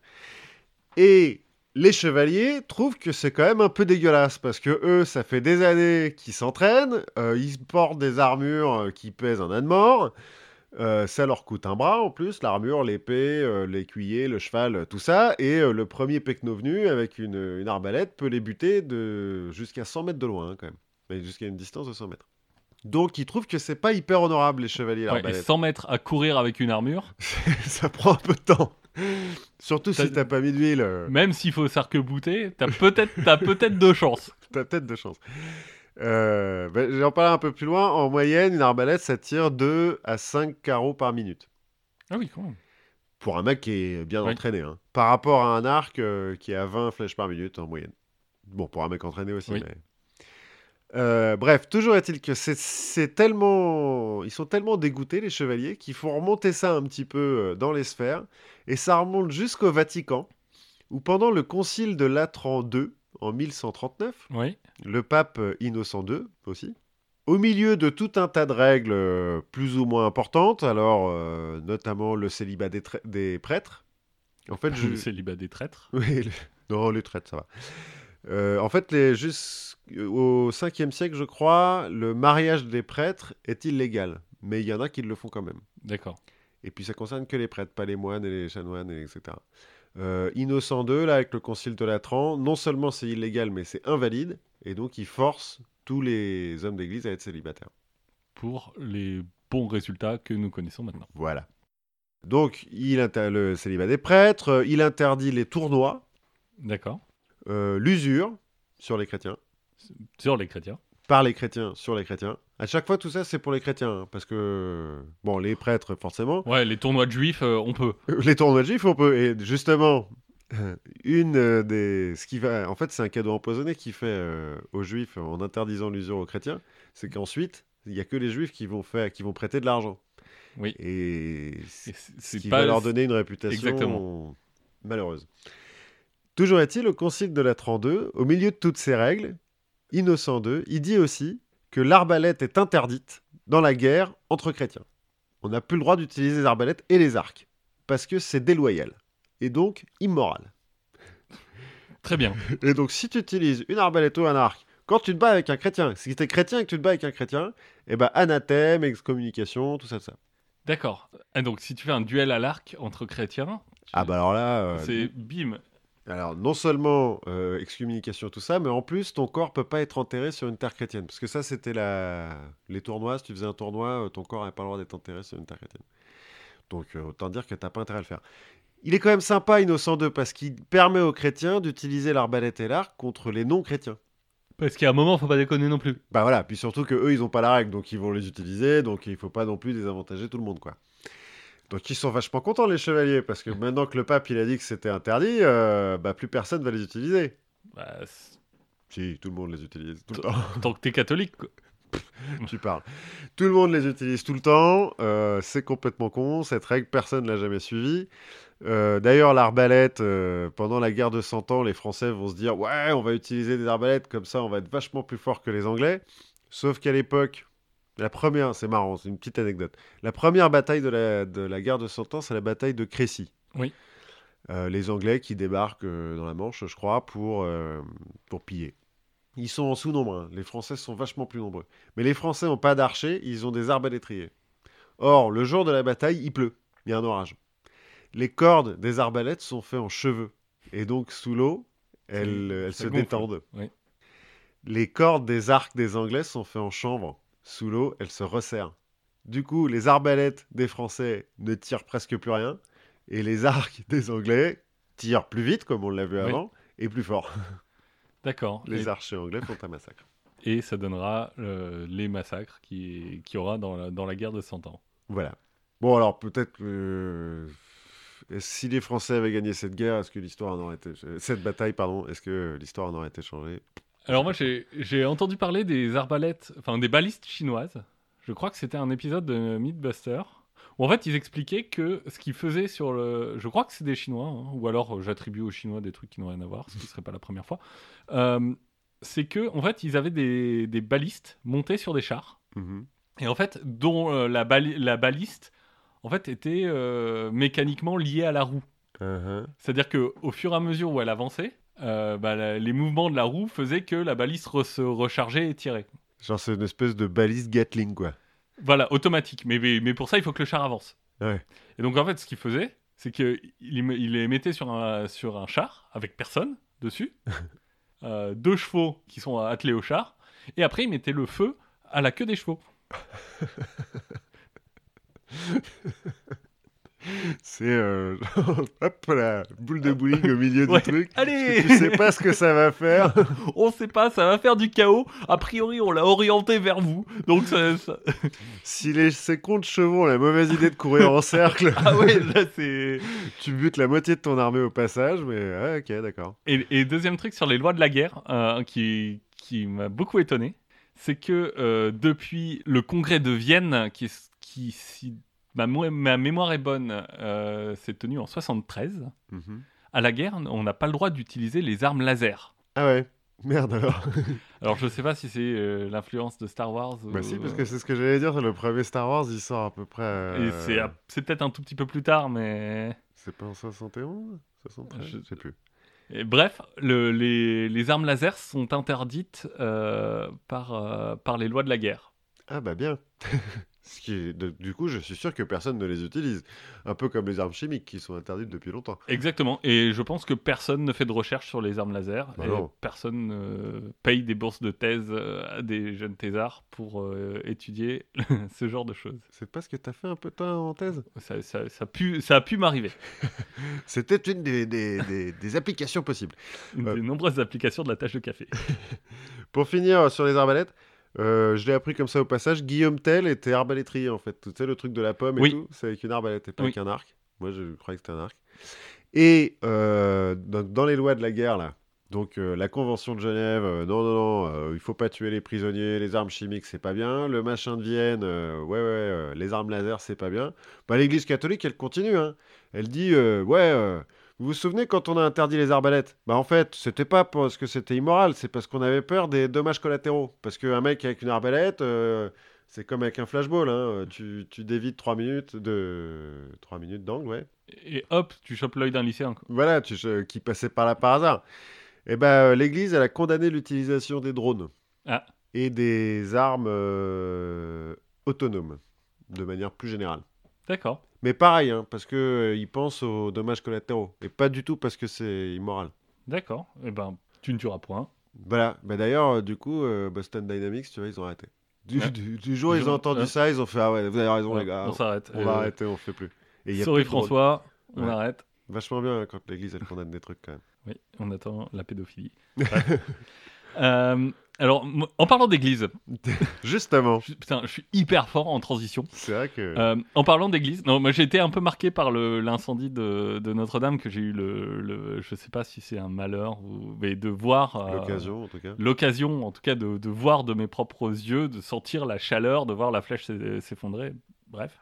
Et les chevaliers trouvent que c'est quand même un peu dégueulasse, parce que eux, ça fait des années qu'ils s'entraînent, euh, ils portent des armures euh, qui pèsent un âne mort, euh, ça leur coûte un bras en plus, l'armure, l'épée, euh, l'écuyer, le cheval, tout ça. Et euh, le premier pecno venu avec une, une arbalète peut les buter de jusqu'à 100 mètres de loin, hein, quand même. Jusqu'à une distance de 100 mètres. Donc ils trouvent que c'est pas hyper honorable les chevaliers Ouais, et l'arbalète. 100 mètres à courir avec une armure, ça prend un peu de temps. Surtout si T'as- pas mis d'huile, euh, même s'il faut s'arc-bouter, t'as peut-être t'as peut-être de chance. t'as peut-être de chance. Euh, ben, J'en parler un peu plus loin. En moyenne, une arbalète, ça tire 2 à 5 carreaux par minute. Ah oui, quand même. Pour un mec qui est bien entraîné. hein. Par rapport à un arc euh, qui est à 20 flèches par minute en moyenne. Bon, pour un mec entraîné aussi. Oui. mais- Euh, bref, toujours est-il que c'est- tellement. Ils sont tellement dégoûtés, les chevaliers, qu'il faut remonter ça un petit peu euh, dans les sphères. Et ça remonte jusqu'au Vatican, où pendant le concile de Latran II, en 1139, Oui. le pape euh, Innocent II aussi. Au milieu de tout un tas de règles plus ou moins importantes, alors euh, notamment le célibat des, prêtres. En fait, je... Le célibat des traîtres. oui, le- non, les traites, ça va. Euh, en fait, les... jusqu'au 5e siècle, je crois, le mariage des prêtres est illégal. Mais il y en a qui le font quand même. D'accord. Et puis ça concerne que les prêtres, pas les moines et les chanoines, et etc. Euh, Innocent II, là, avec le concile de Latran, non seulement c'est illégal, mais c'est invalide, et donc il force tous les hommes d'église à être célibataires. Pour les bons résultats que nous connaissons maintenant. Voilà. Donc, il inter- le célibat des prêtres, euh, il interdit les tournois, D'accord. Euh, l'usure sur les chrétiens, Sur les chrétiens. par les chrétiens sur les chrétiens. À chaque fois, tout ça, c'est pour les chrétiens, hein, parce que, bon, les prêtres, forcément, Ouais, les tournois de juifs, euh, on peut. Les tournois de juifs, on peut. Et justement, une euh, des. Ce qui va. En fait, c'est un cadeau empoisonné qu'il fait euh, aux juifs en interdisant l'usure aux chrétiens. C'est qu'ensuite, il n'y a que les juifs qui vont, faire, qui vont prêter de l'argent. Oui. Et c'est- ce c'est qui pas- va leur donner une réputation Exactement. malheureuse. Toujours est-il, au concile de la 32, au milieu de toutes ces règles, Innocent II, il dit aussi que l'arbalète est interdite dans la guerre entre chrétiens. On n'a plus le droit d'utiliser les arbalètes et les arcs, parce que c'est déloyal, et donc immoral. Très bien. Et donc si tu utilises une arbalète ou un arc, quand tu te bats avec un chrétien, si tu es chrétien et que tu te bats avec un chrétien, eh ben anathème, excommunication, tout ça, tout ça. D'accord. Et donc, si tu fais un duel à l'arc entre chrétiens, Ah bah alors là, euh, c'est bim. Alors, non seulement euh, excommunication, tout ça, mais en plus, ton corps peut pas être enterré sur une terre chrétienne. Parce que ça, c'était la... les tournois. Si tu faisais un tournoi, euh, ton corps n'avait pas le droit d'être enterré sur une terre chrétienne. Donc, euh, autant dire que t'as pas intérêt à le faire. Il est quand même sympa, Innocent II, parce qu'il permet aux chrétiens d'utiliser l'arbalète et l'arc contre les non-chrétiens. Parce qu'à un moment, faut pas déconner non plus. Bah voilà, puis surtout que eux ils ont pas la règle, donc ils vont les utiliser, donc il faut pas non plus désavantager tout le monde, quoi. Donc ils sont vachement contents, les chevaliers, parce que maintenant que le pape il a dit que c'était interdit, euh, bah plus personne va les utiliser. Bah, Si, tout le monde les utilise tout le temps. tant que t'es catholique, quoi. tu parles. Tout le monde les utilise tout le temps. euh, c'est complètement con. Cette règle, personne ne l'a jamais suivie. Euh, D'ailleurs, l'arbalète, euh, pendant la guerre de 100 ans, les Français vont se dire Ouais, on va utiliser des arbalètes, comme ça, on va être vachement plus fort que les Anglais. Sauf qu'à l'époque, la première, c'est marrant, c'est une petite anecdote. La première bataille de la, de la guerre de 100 ans, c'est la bataille de Crécy. Oui. Euh, les Anglais qui débarquent euh, dans la Manche, je crois, pour, euh, pour piller. Ils sont en sous-nombre. hein. Les Français sont vachement plus nombreux. Mais les Français n'ont pas d'archers, ils ont des arbalétriers. Or, le jour de la bataille, il pleut. Il y a un orage. Les cordes des arbalètes sont faites en cheveux. Et donc, sous l'eau, elles, elles se gonfle. détendent. Oui. Les cordes des arcs des Anglais sont faites en chanvre. Sous l'eau, elles se resserrent. Du coup, les arbalètes des Français ne tirent presque plus rien. Et les arcs des Anglais tirent plus vite, comme on l'a vu Oui. avant. et plus fort. D'accord. Les Et, archers anglais font un massacre. et ça donnera euh, les massacres qui qu'il y aura dans la, dans la guerre de 100 ans. Voilà. Bon, alors peut-être que. euh, Si les Français avaient gagné cette guerre, est-ce que l'histoire en aurait été. Cette bataille, pardon, est-ce que l'histoire en aurait été changée? Alors moi j'ai entendu parler des arbalètes, enfin des balistes chinoises. Je crois que c'était un épisode de Mythbuster où en fait ils expliquaient que ce qu'ils faisaient sur le, je crois que c'est des Chinois, hein, ou alors euh, j'attribue aux Chinois des trucs qui n'ont rien à voir, ce qui serait pas la première fois. Euh, c'est que en fait ils avaient des, des balistes montés sur des chars Mhm. et en fait dont euh, la, bali- la baliste en fait était euh, mécaniquement liée à la roue. Uh-huh. C'est-à-dire que au fur et à mesure où elle avançait, euh, bah, la- les mouvements de la roue faisaient que la baliste re- se rechargeait et tirait. Genre, c'est une espèce de balise Gatling, quoi. Voilà, automatique. Mais, mais, mais pour ça, il faut que le char avance. Ouais. Et donc, en fait, ce qu'il faisait, c'est qu'il il les mettait sur un, sur un char avec personne dessus, euh, deux chevaux qui sont attelés au char, et après, il mettait le feu à la queue des chevaux. C'est. euh, hop la boule de bowling au milieu Ouais. du truc. Allez Tu sais pas ce que ça va faire. On sait pas, ça va faire du chaos. A priori, on l'a orienté vers vous. Donc, ça- ça... si les, ces comptes chevaux ont la mauvaise idée de courir en cercle, ah ouais, là, c'est. tu butes la moitié de ton armée au passage, mais ouais, ok, d'accord. Et, et deuxième truc sur les lois de la guerre, euh, qui, qui m'a beaucoup étonné, c'est que euh, depuis le congrès de Vienne, qui, qui ma, ma mémoire est bonne, euh, s'est tenu en 73, Mhm. à la guerre, on n'a pas le droit d'utiliser les armes laser. Ah ouais, merde alors. Alors je sais pas si c'est euh, l'influence de Star Wars. ou- Bah si, parce que c'est ce que j'allais dire, le premier Star Wars, il sort à peu près... Euh, c'est c'est peut-être un tout petit peu plus tard, mais... C'est pas en 71 73 Je- sais plus. Et bref, le- les, les armes laser sont interdites euh, par, euh, par les lois de la guerre. Ah bah bien. Ce qui est- de- du coup, je suis sûr que personne ne les utilise. Un peu comme les armes chimiques qui sont interdites depuis longtemps. Exactement. Et je pense que personne ne fait de recherche sur les armes laser. Bah et personne ne paye des bourses de thèse euh, à des jeunes thésards pour euh, étudier ce genre de choses. C'est pas ce que t'as fait un peu toi en thèse? Ça, ça, ça, a pu, ça a pu m'arriver. C'était une des, des- des- des applications possibles. Une des nombreuses applications de la tâche de café. Pour finir euh, sur les arbalètes, euh, je l'ai appris comme ça au passage. Guillaume Tell était arbalétrier en fait. Tu sais, le truc de la pomme et Oui. tout, c'est avec une arbalète et pas Oui. avec un arc. Moi, je croyais que c'était un arc. Et euh, dans, dans les lois de la guerre, là, donc euh, la Convention de Genève, non, non, non, il faut pas tuer les prisonniers, les armes chimiques, c'est pas bien. Le machin de Vienne, ouais, ouais, les armes laser, c'est pas bien. Bah, L'Église catholique, elle continue. Hein. Elle dit, ouais, vous vous souvenez quand on a interdit les arbalètes? Bah en fait, c'était pas parce que c'était immoral, c'est parce qu'on avait peur des dommages collatéraux. Parce qu'un mec avec une arbalète, euh, c'est comme avec un flashball, hein. tu, tu dévites 3 minutes de 3 minutes d'angle, ouais. Et hop, tu chopes l'œil d'un lycéen. quoi. Voilà, tu, qui passait par là par hasard. Et ben euh, l'Église, elle a condamné l'utilisation des drones Ah. et des armes euh, autonomes, de manière plus générale. D'accord. Mais pareil, hein, parce que euh, pensent aux dommages collatéraux, et pas du tout parce que c'est immoral. D'accord. Eh ben, tu ne tueras point. Voilà. Bah d'ailleurs, euh, du coup, euh, Boston Dynamics, tu vois, ils ont arrêté. Du, Ouais. du- du jour où ils ont entendu ouais. ça, ils ont fait ah ouais, vous avez raison les gars, on s'arrête. on va arrêter, on fait plus. Et y a Sorry plus. François, on arrête. Vachement bien hein, quand l'Église elle condamne des trucs quand même. Oui, on attend la pédophilie. Euh, alors, en parlant d'église, Justement, putain, je suis hyper fort en transition. c'est vrai que Euh, en parlant d'église, non, moi j'ai été un peu marqué par l'incendie de, de Notre-Dame que j'ai eu le, le- je sais pas si c'est un malheur ou mais de voir euh, l'occasion en tout cas. l'occasion, en tout cas, de, de voir de mes propres yeux, de sentir la chaleur, de voir la flèche s'e- s'effondrer. Bref.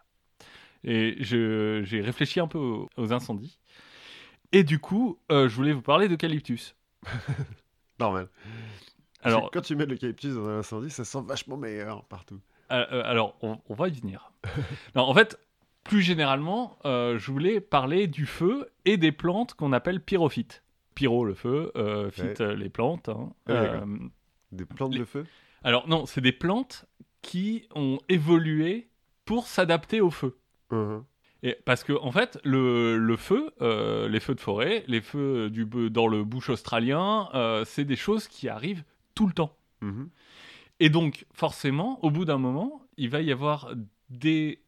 Et j'ai réfléchi un peu aux, aux incendies. Et du coup, euh, je voulais vous parler d'eucalyptus. Normal. Alors, quand tu mets de l'eucalyptus dans un incendie, ça sent vachement meilleur partout. Euh, euh, alors, on, on va y venir. non, en fait, plus généralement, euh, je voulais parler du feu et des plantes qu'on appelle pyrophytes. Pyro, le feu, euh, phyte, les plantes. hein. Ouais, Des plantes Les- de feu alors, non, c'est des plantes qui ont évolué pour s'adapter au feu. Mhm. Et parce que en fait, le, le feu, euh, les feux de forêt, les feux du, dans le bush australien, euh, c'est des choses qui arrivent tout le temps. Mhm. Et donc, forcément, au bout d'un moment, il va y avoir des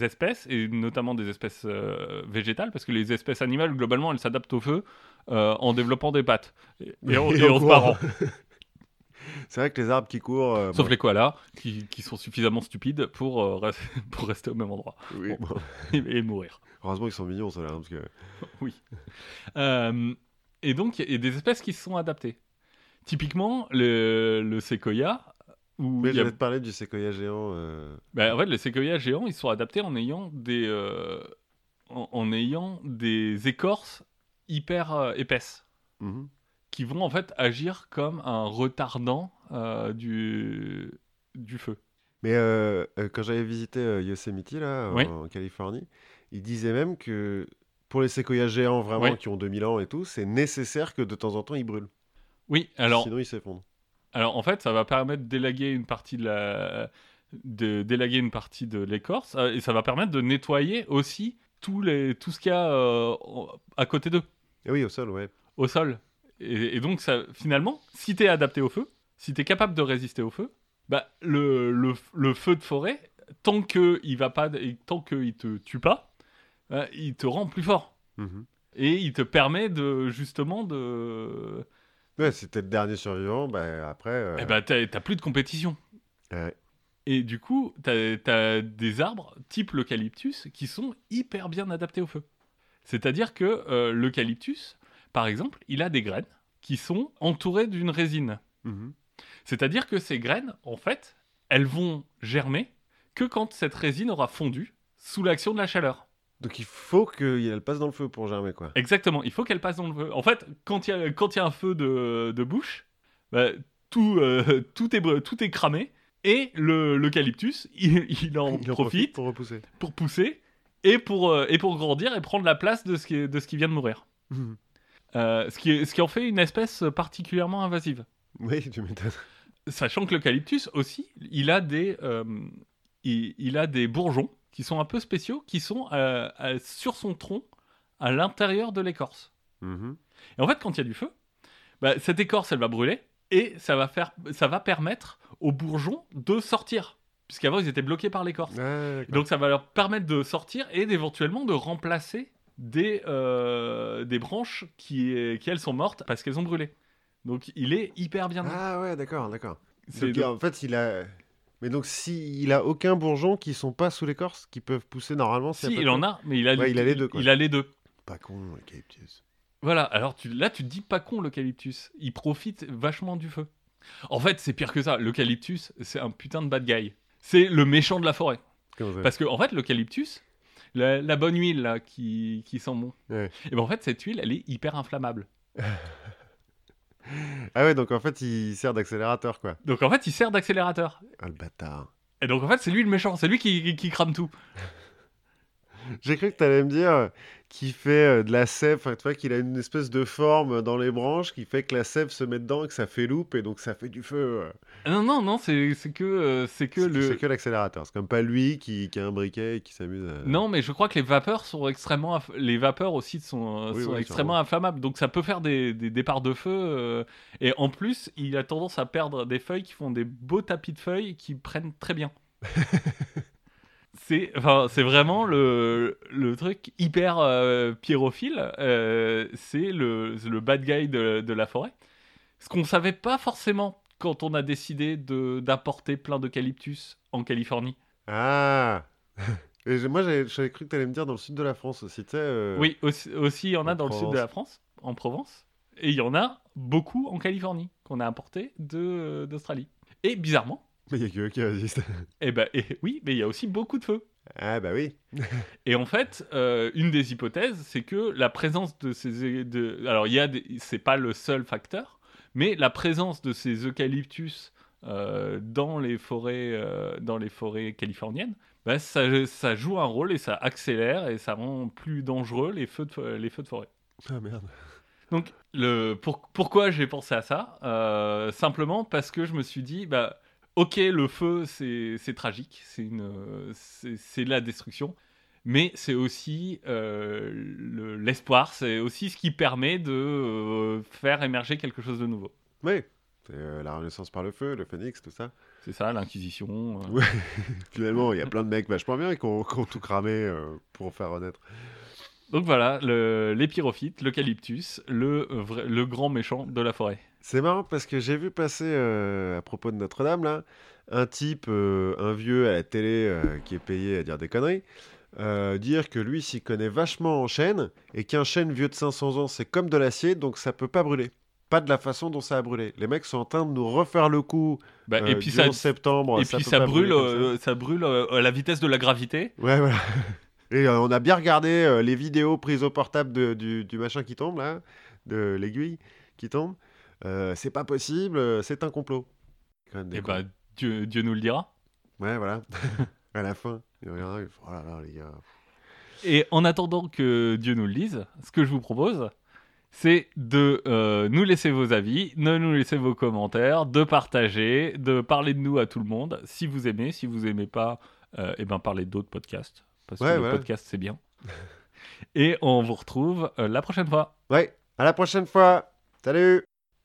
espèces, et notamment des espèces euh, végétales, parce que les espèces animales, globalement, elles s'adaptent au feu euh, en développant des pattes et, et Et et en en se. C'est vrai que les arbres qui courent. euh, Sauf bon, les koalas qui, qui sont suffisamment stupides pour, euh, pour rester au même endroit oui, Bon. et, et mourir. Heureusement qu'ils sont mignons, ceux-là. hein, parce que... Euh, et donc, il y a des espèces qui se sont adaptées. Typiquement, le, le séquoia. Où Mais y a- j'allais te parler du séquoia géant. bah, en fait, les séquoias géants, ils sont adaptés en ayant des, en, en ayant des écorces hyper épaisses mhm. Qui vont en fait agir comme un retardant euh, du, du feu. Mais euh, euh, quand j'avais visité Yosemite, là, en, Oui. en Californie, ils disaient même que pour les séquoias géants vraiment Oui. qui ont 2000 ans et tout, c'est nécessaire que de temps en temps ils brûlent. Oui, alors, Sinon ils s'effondrent. alors en fait, ça va permettre d'élaguer une partie de la de d'élaguer une partie de l'écorce et ça va permettre de nettoyer aussi tous les, tout ce qu'il y a euh, à côté d'eux. Et oui, au sol, ouais. au sol. Et, et donc, ça, finalement, si tu es adapté au feu, si tu es capable de résister au feu, bah, le, le, le feu de forêt, tant qu'il va pas, et tant qu'il te tue pas, bah, il te rend plus fort. Mhm. Et il te permet de, justement, de. Ouais, si t'es le dernier survivant, bah, après. euh, Eh ben, t'as t'as plus de compétition. ouais. Et du coup, t'as as des arbres type l'eucalyptus qui sont hyper bien adaptés au feu. C'est-à-dire que euh, l'eucalyptus, par exemple, il a des graines qui sont entourées d'une résine. Mhm. C'est-à-dire que ces graines, en fait, elles vont germer que quand cette résine aura fondu sous l'action de la chaleur. Donc il faut qu'elle passe dans le feu pour germer, quoi. Exactement, il faut qu'elle passe dans le feu. En fait, quand il y a, y un feu de, de bouche, bah, tout, euh, tout, est, bre- tout est cramé et le- l'eucalyptus, il, il en Il profite pour repousser. pour pousser et pour, euh, et pour grandir et prendre la place de ce qui, de ce qui vient de mourir. Mhm. Euh, ce, qui, ce qui en fait une espèce particulièrement invasive. Oui, tu m'étonnes. Sachant que l'eucalyptus aussi, il a des, euh, il, il a des bourgeons qui sont un peu spéciaux, qui sont euh, sur son tronc, à l'intérieur de l'écorce. Mhm. Et en fait, quand il y a du feu, bah, cette écorce, elle va brûler, et ça va, faire, ça va permettre aux bourgeons de sortir. Puisqu'avant, ils étaient bloqués par l'écorce. Ah. Donc ça va leur permettre de sortir et d'éventuellement de remplacer des, euh, des branches qui, qui, elles, sont mortes parce qu'elles ont brûlé. Donc il est hyper bien. Ah ouais, d'accord, d'accord. C'est Donc, En fait, il a. Mais donc, s'il a aucun bourgeon qui sont pas sous l'écorce, qui peuvent pousser normalement, Si, il en a, mais il a, Ouais, il a les deux, quoi. Il a les deux. Pas con, l'eucalyptus. Voilà, alors tu, là tu te dis pas con l'eucalyptus. Il profite vachement du feu. En fait, c'est pire que ça. L'eucalyptus, c'est un putain de bad guy. C'est le méchant de la forêt. Parce que, en fait, l'eucalyptus, la, la bonne huile là, qui, qui sent bon, Ouais. et ben en fait, cette huile, elle est hyper inflammable. Ah ouais, donc en fait, il sert d'accélérateur, quoi. Donc en fait, il sert d'accélérateur. Ah, le bâtard. Et donc en fait, c'est lui le méchant, c'est lui qui, qui, qui crame tout. J'ai cru que tu allais me dire euh, qu'il fait euh, de la sève, enfin, tu vois, qu'il a une espèce de forme dans les branches qui fait que la sève se met dedans et que ça fait loupe et donc ça fait du feu. euh. Non, non, non, c'est que, euh, c'est que C'est le. c'est que l'accélérateur. C'est comme pas lui qui, qui a un briquet et qui s'amuse à... Non, mais je crois que les vapeurs sont extrêmement. aff- Les vapeurs aussi sont, Oui, sont oui, extrêmement inflammables. Donc ça peut faire des, des départs de feu. euh, Et en plus, il a tendance à perdre des feuilles qui font des beaux tapis de feuilles qui prennent très bien. c'est enfin, c'est vraiment le, le truc hyper euh, pyrophile. euh, c'est le, le bad guy de, de la forêt. Ce qu'on savait pas forcément quand on a décidé d'apporter plein d'eucalyptus en Californie. Ah Et Moi, j'avais cru que tu allais me dire dans le sud de la France aussi, euh, Oui, aussi, aussi il y en a en dans le sud de la France, en Provence, et il y en a beaucoup en Californie, qu'on a importé de- d'Australie. Et bizarrement, Mais il y a que eux qui résistent. eh ben, et oui, mais il y a aussi beaucoup de feu. ah bah oui. Et en fait, euh, une des hypothèses, c'est que la présence de ces... De, alors, il y a des- c'est pas le seul facteur, mais la présence de ces eucalyptus euh, dans, les forêts, euh, dans les forêts californiennes, bah, ça, ça joue un rôle et ça accélère et ça rend plus dangereux les feux de, les feux de forêt. Ah merde. Donc, le, pour- pourquoi j'ai pensé à ça? Simplement parce que je me suis dit, bah, ok, le feu, c'est tragique, c'est la destruction, mais c'est aussi euh, le- l'espoir, c'est aussi ce qui permet de euh, faire émerger quelque chose de nouveau. Oui. C'est euh, la renaissance par le feu, le phénix, tout ça. C'est ça, l'inquisition. Ouais. Finalement, il y a plein de mecs vachement bien qui ont, qui ont tout cramé pour faire renaître. Donc voilà, le- les pyrophytes, l'eucalyptus, le, le grand méchant de la forêt. C'est marrant parce que j'ai vu passer, euh, à propos de Notre-Dame, là, un type, euh, un vieux à la télé euh, qui est payé à dire des conneries, dire que lui s'y connaît vachement en chêne et qu'un chêne vieux de 500 ans, c'est comme de l'acier, donc ça peut pas brûler. Pas de la façon dont ça a brûlé. Les mecs sont en train de nous refaire le coup Bah, et puis du ça, 11 septembre. et puis peut ça brûle, ça. ça brûle à la vitesse de la gravité. Ouais, voilà. Et on a bien regardé les vidéos prises au portable de- du, du machin qui tombe, là, de l'aiguille qui tombe. Euh, c'est pas possible, euh, c'est un complot. Et cons. bah Dieu, Dieu nous le dira. Ouais, voilà. à la fin, il y en a un, il fait, oh là là, les gars. Et en attendant que Dieu nous le dise, ce que je vous propose, c'est de euh, nous laisser vos avis, de nous laisser vos commentaires, de partager, de parler de nous à tout le monde. Si vous aimez, si vous aimez pas, euh, eh ben parlez d'autres podcasts. Parce Ouais, que voilà. le podcast, c'est bien. Et on vous retrouve euh, la prochaine fois. Ouais, à la prochaine fois. Salut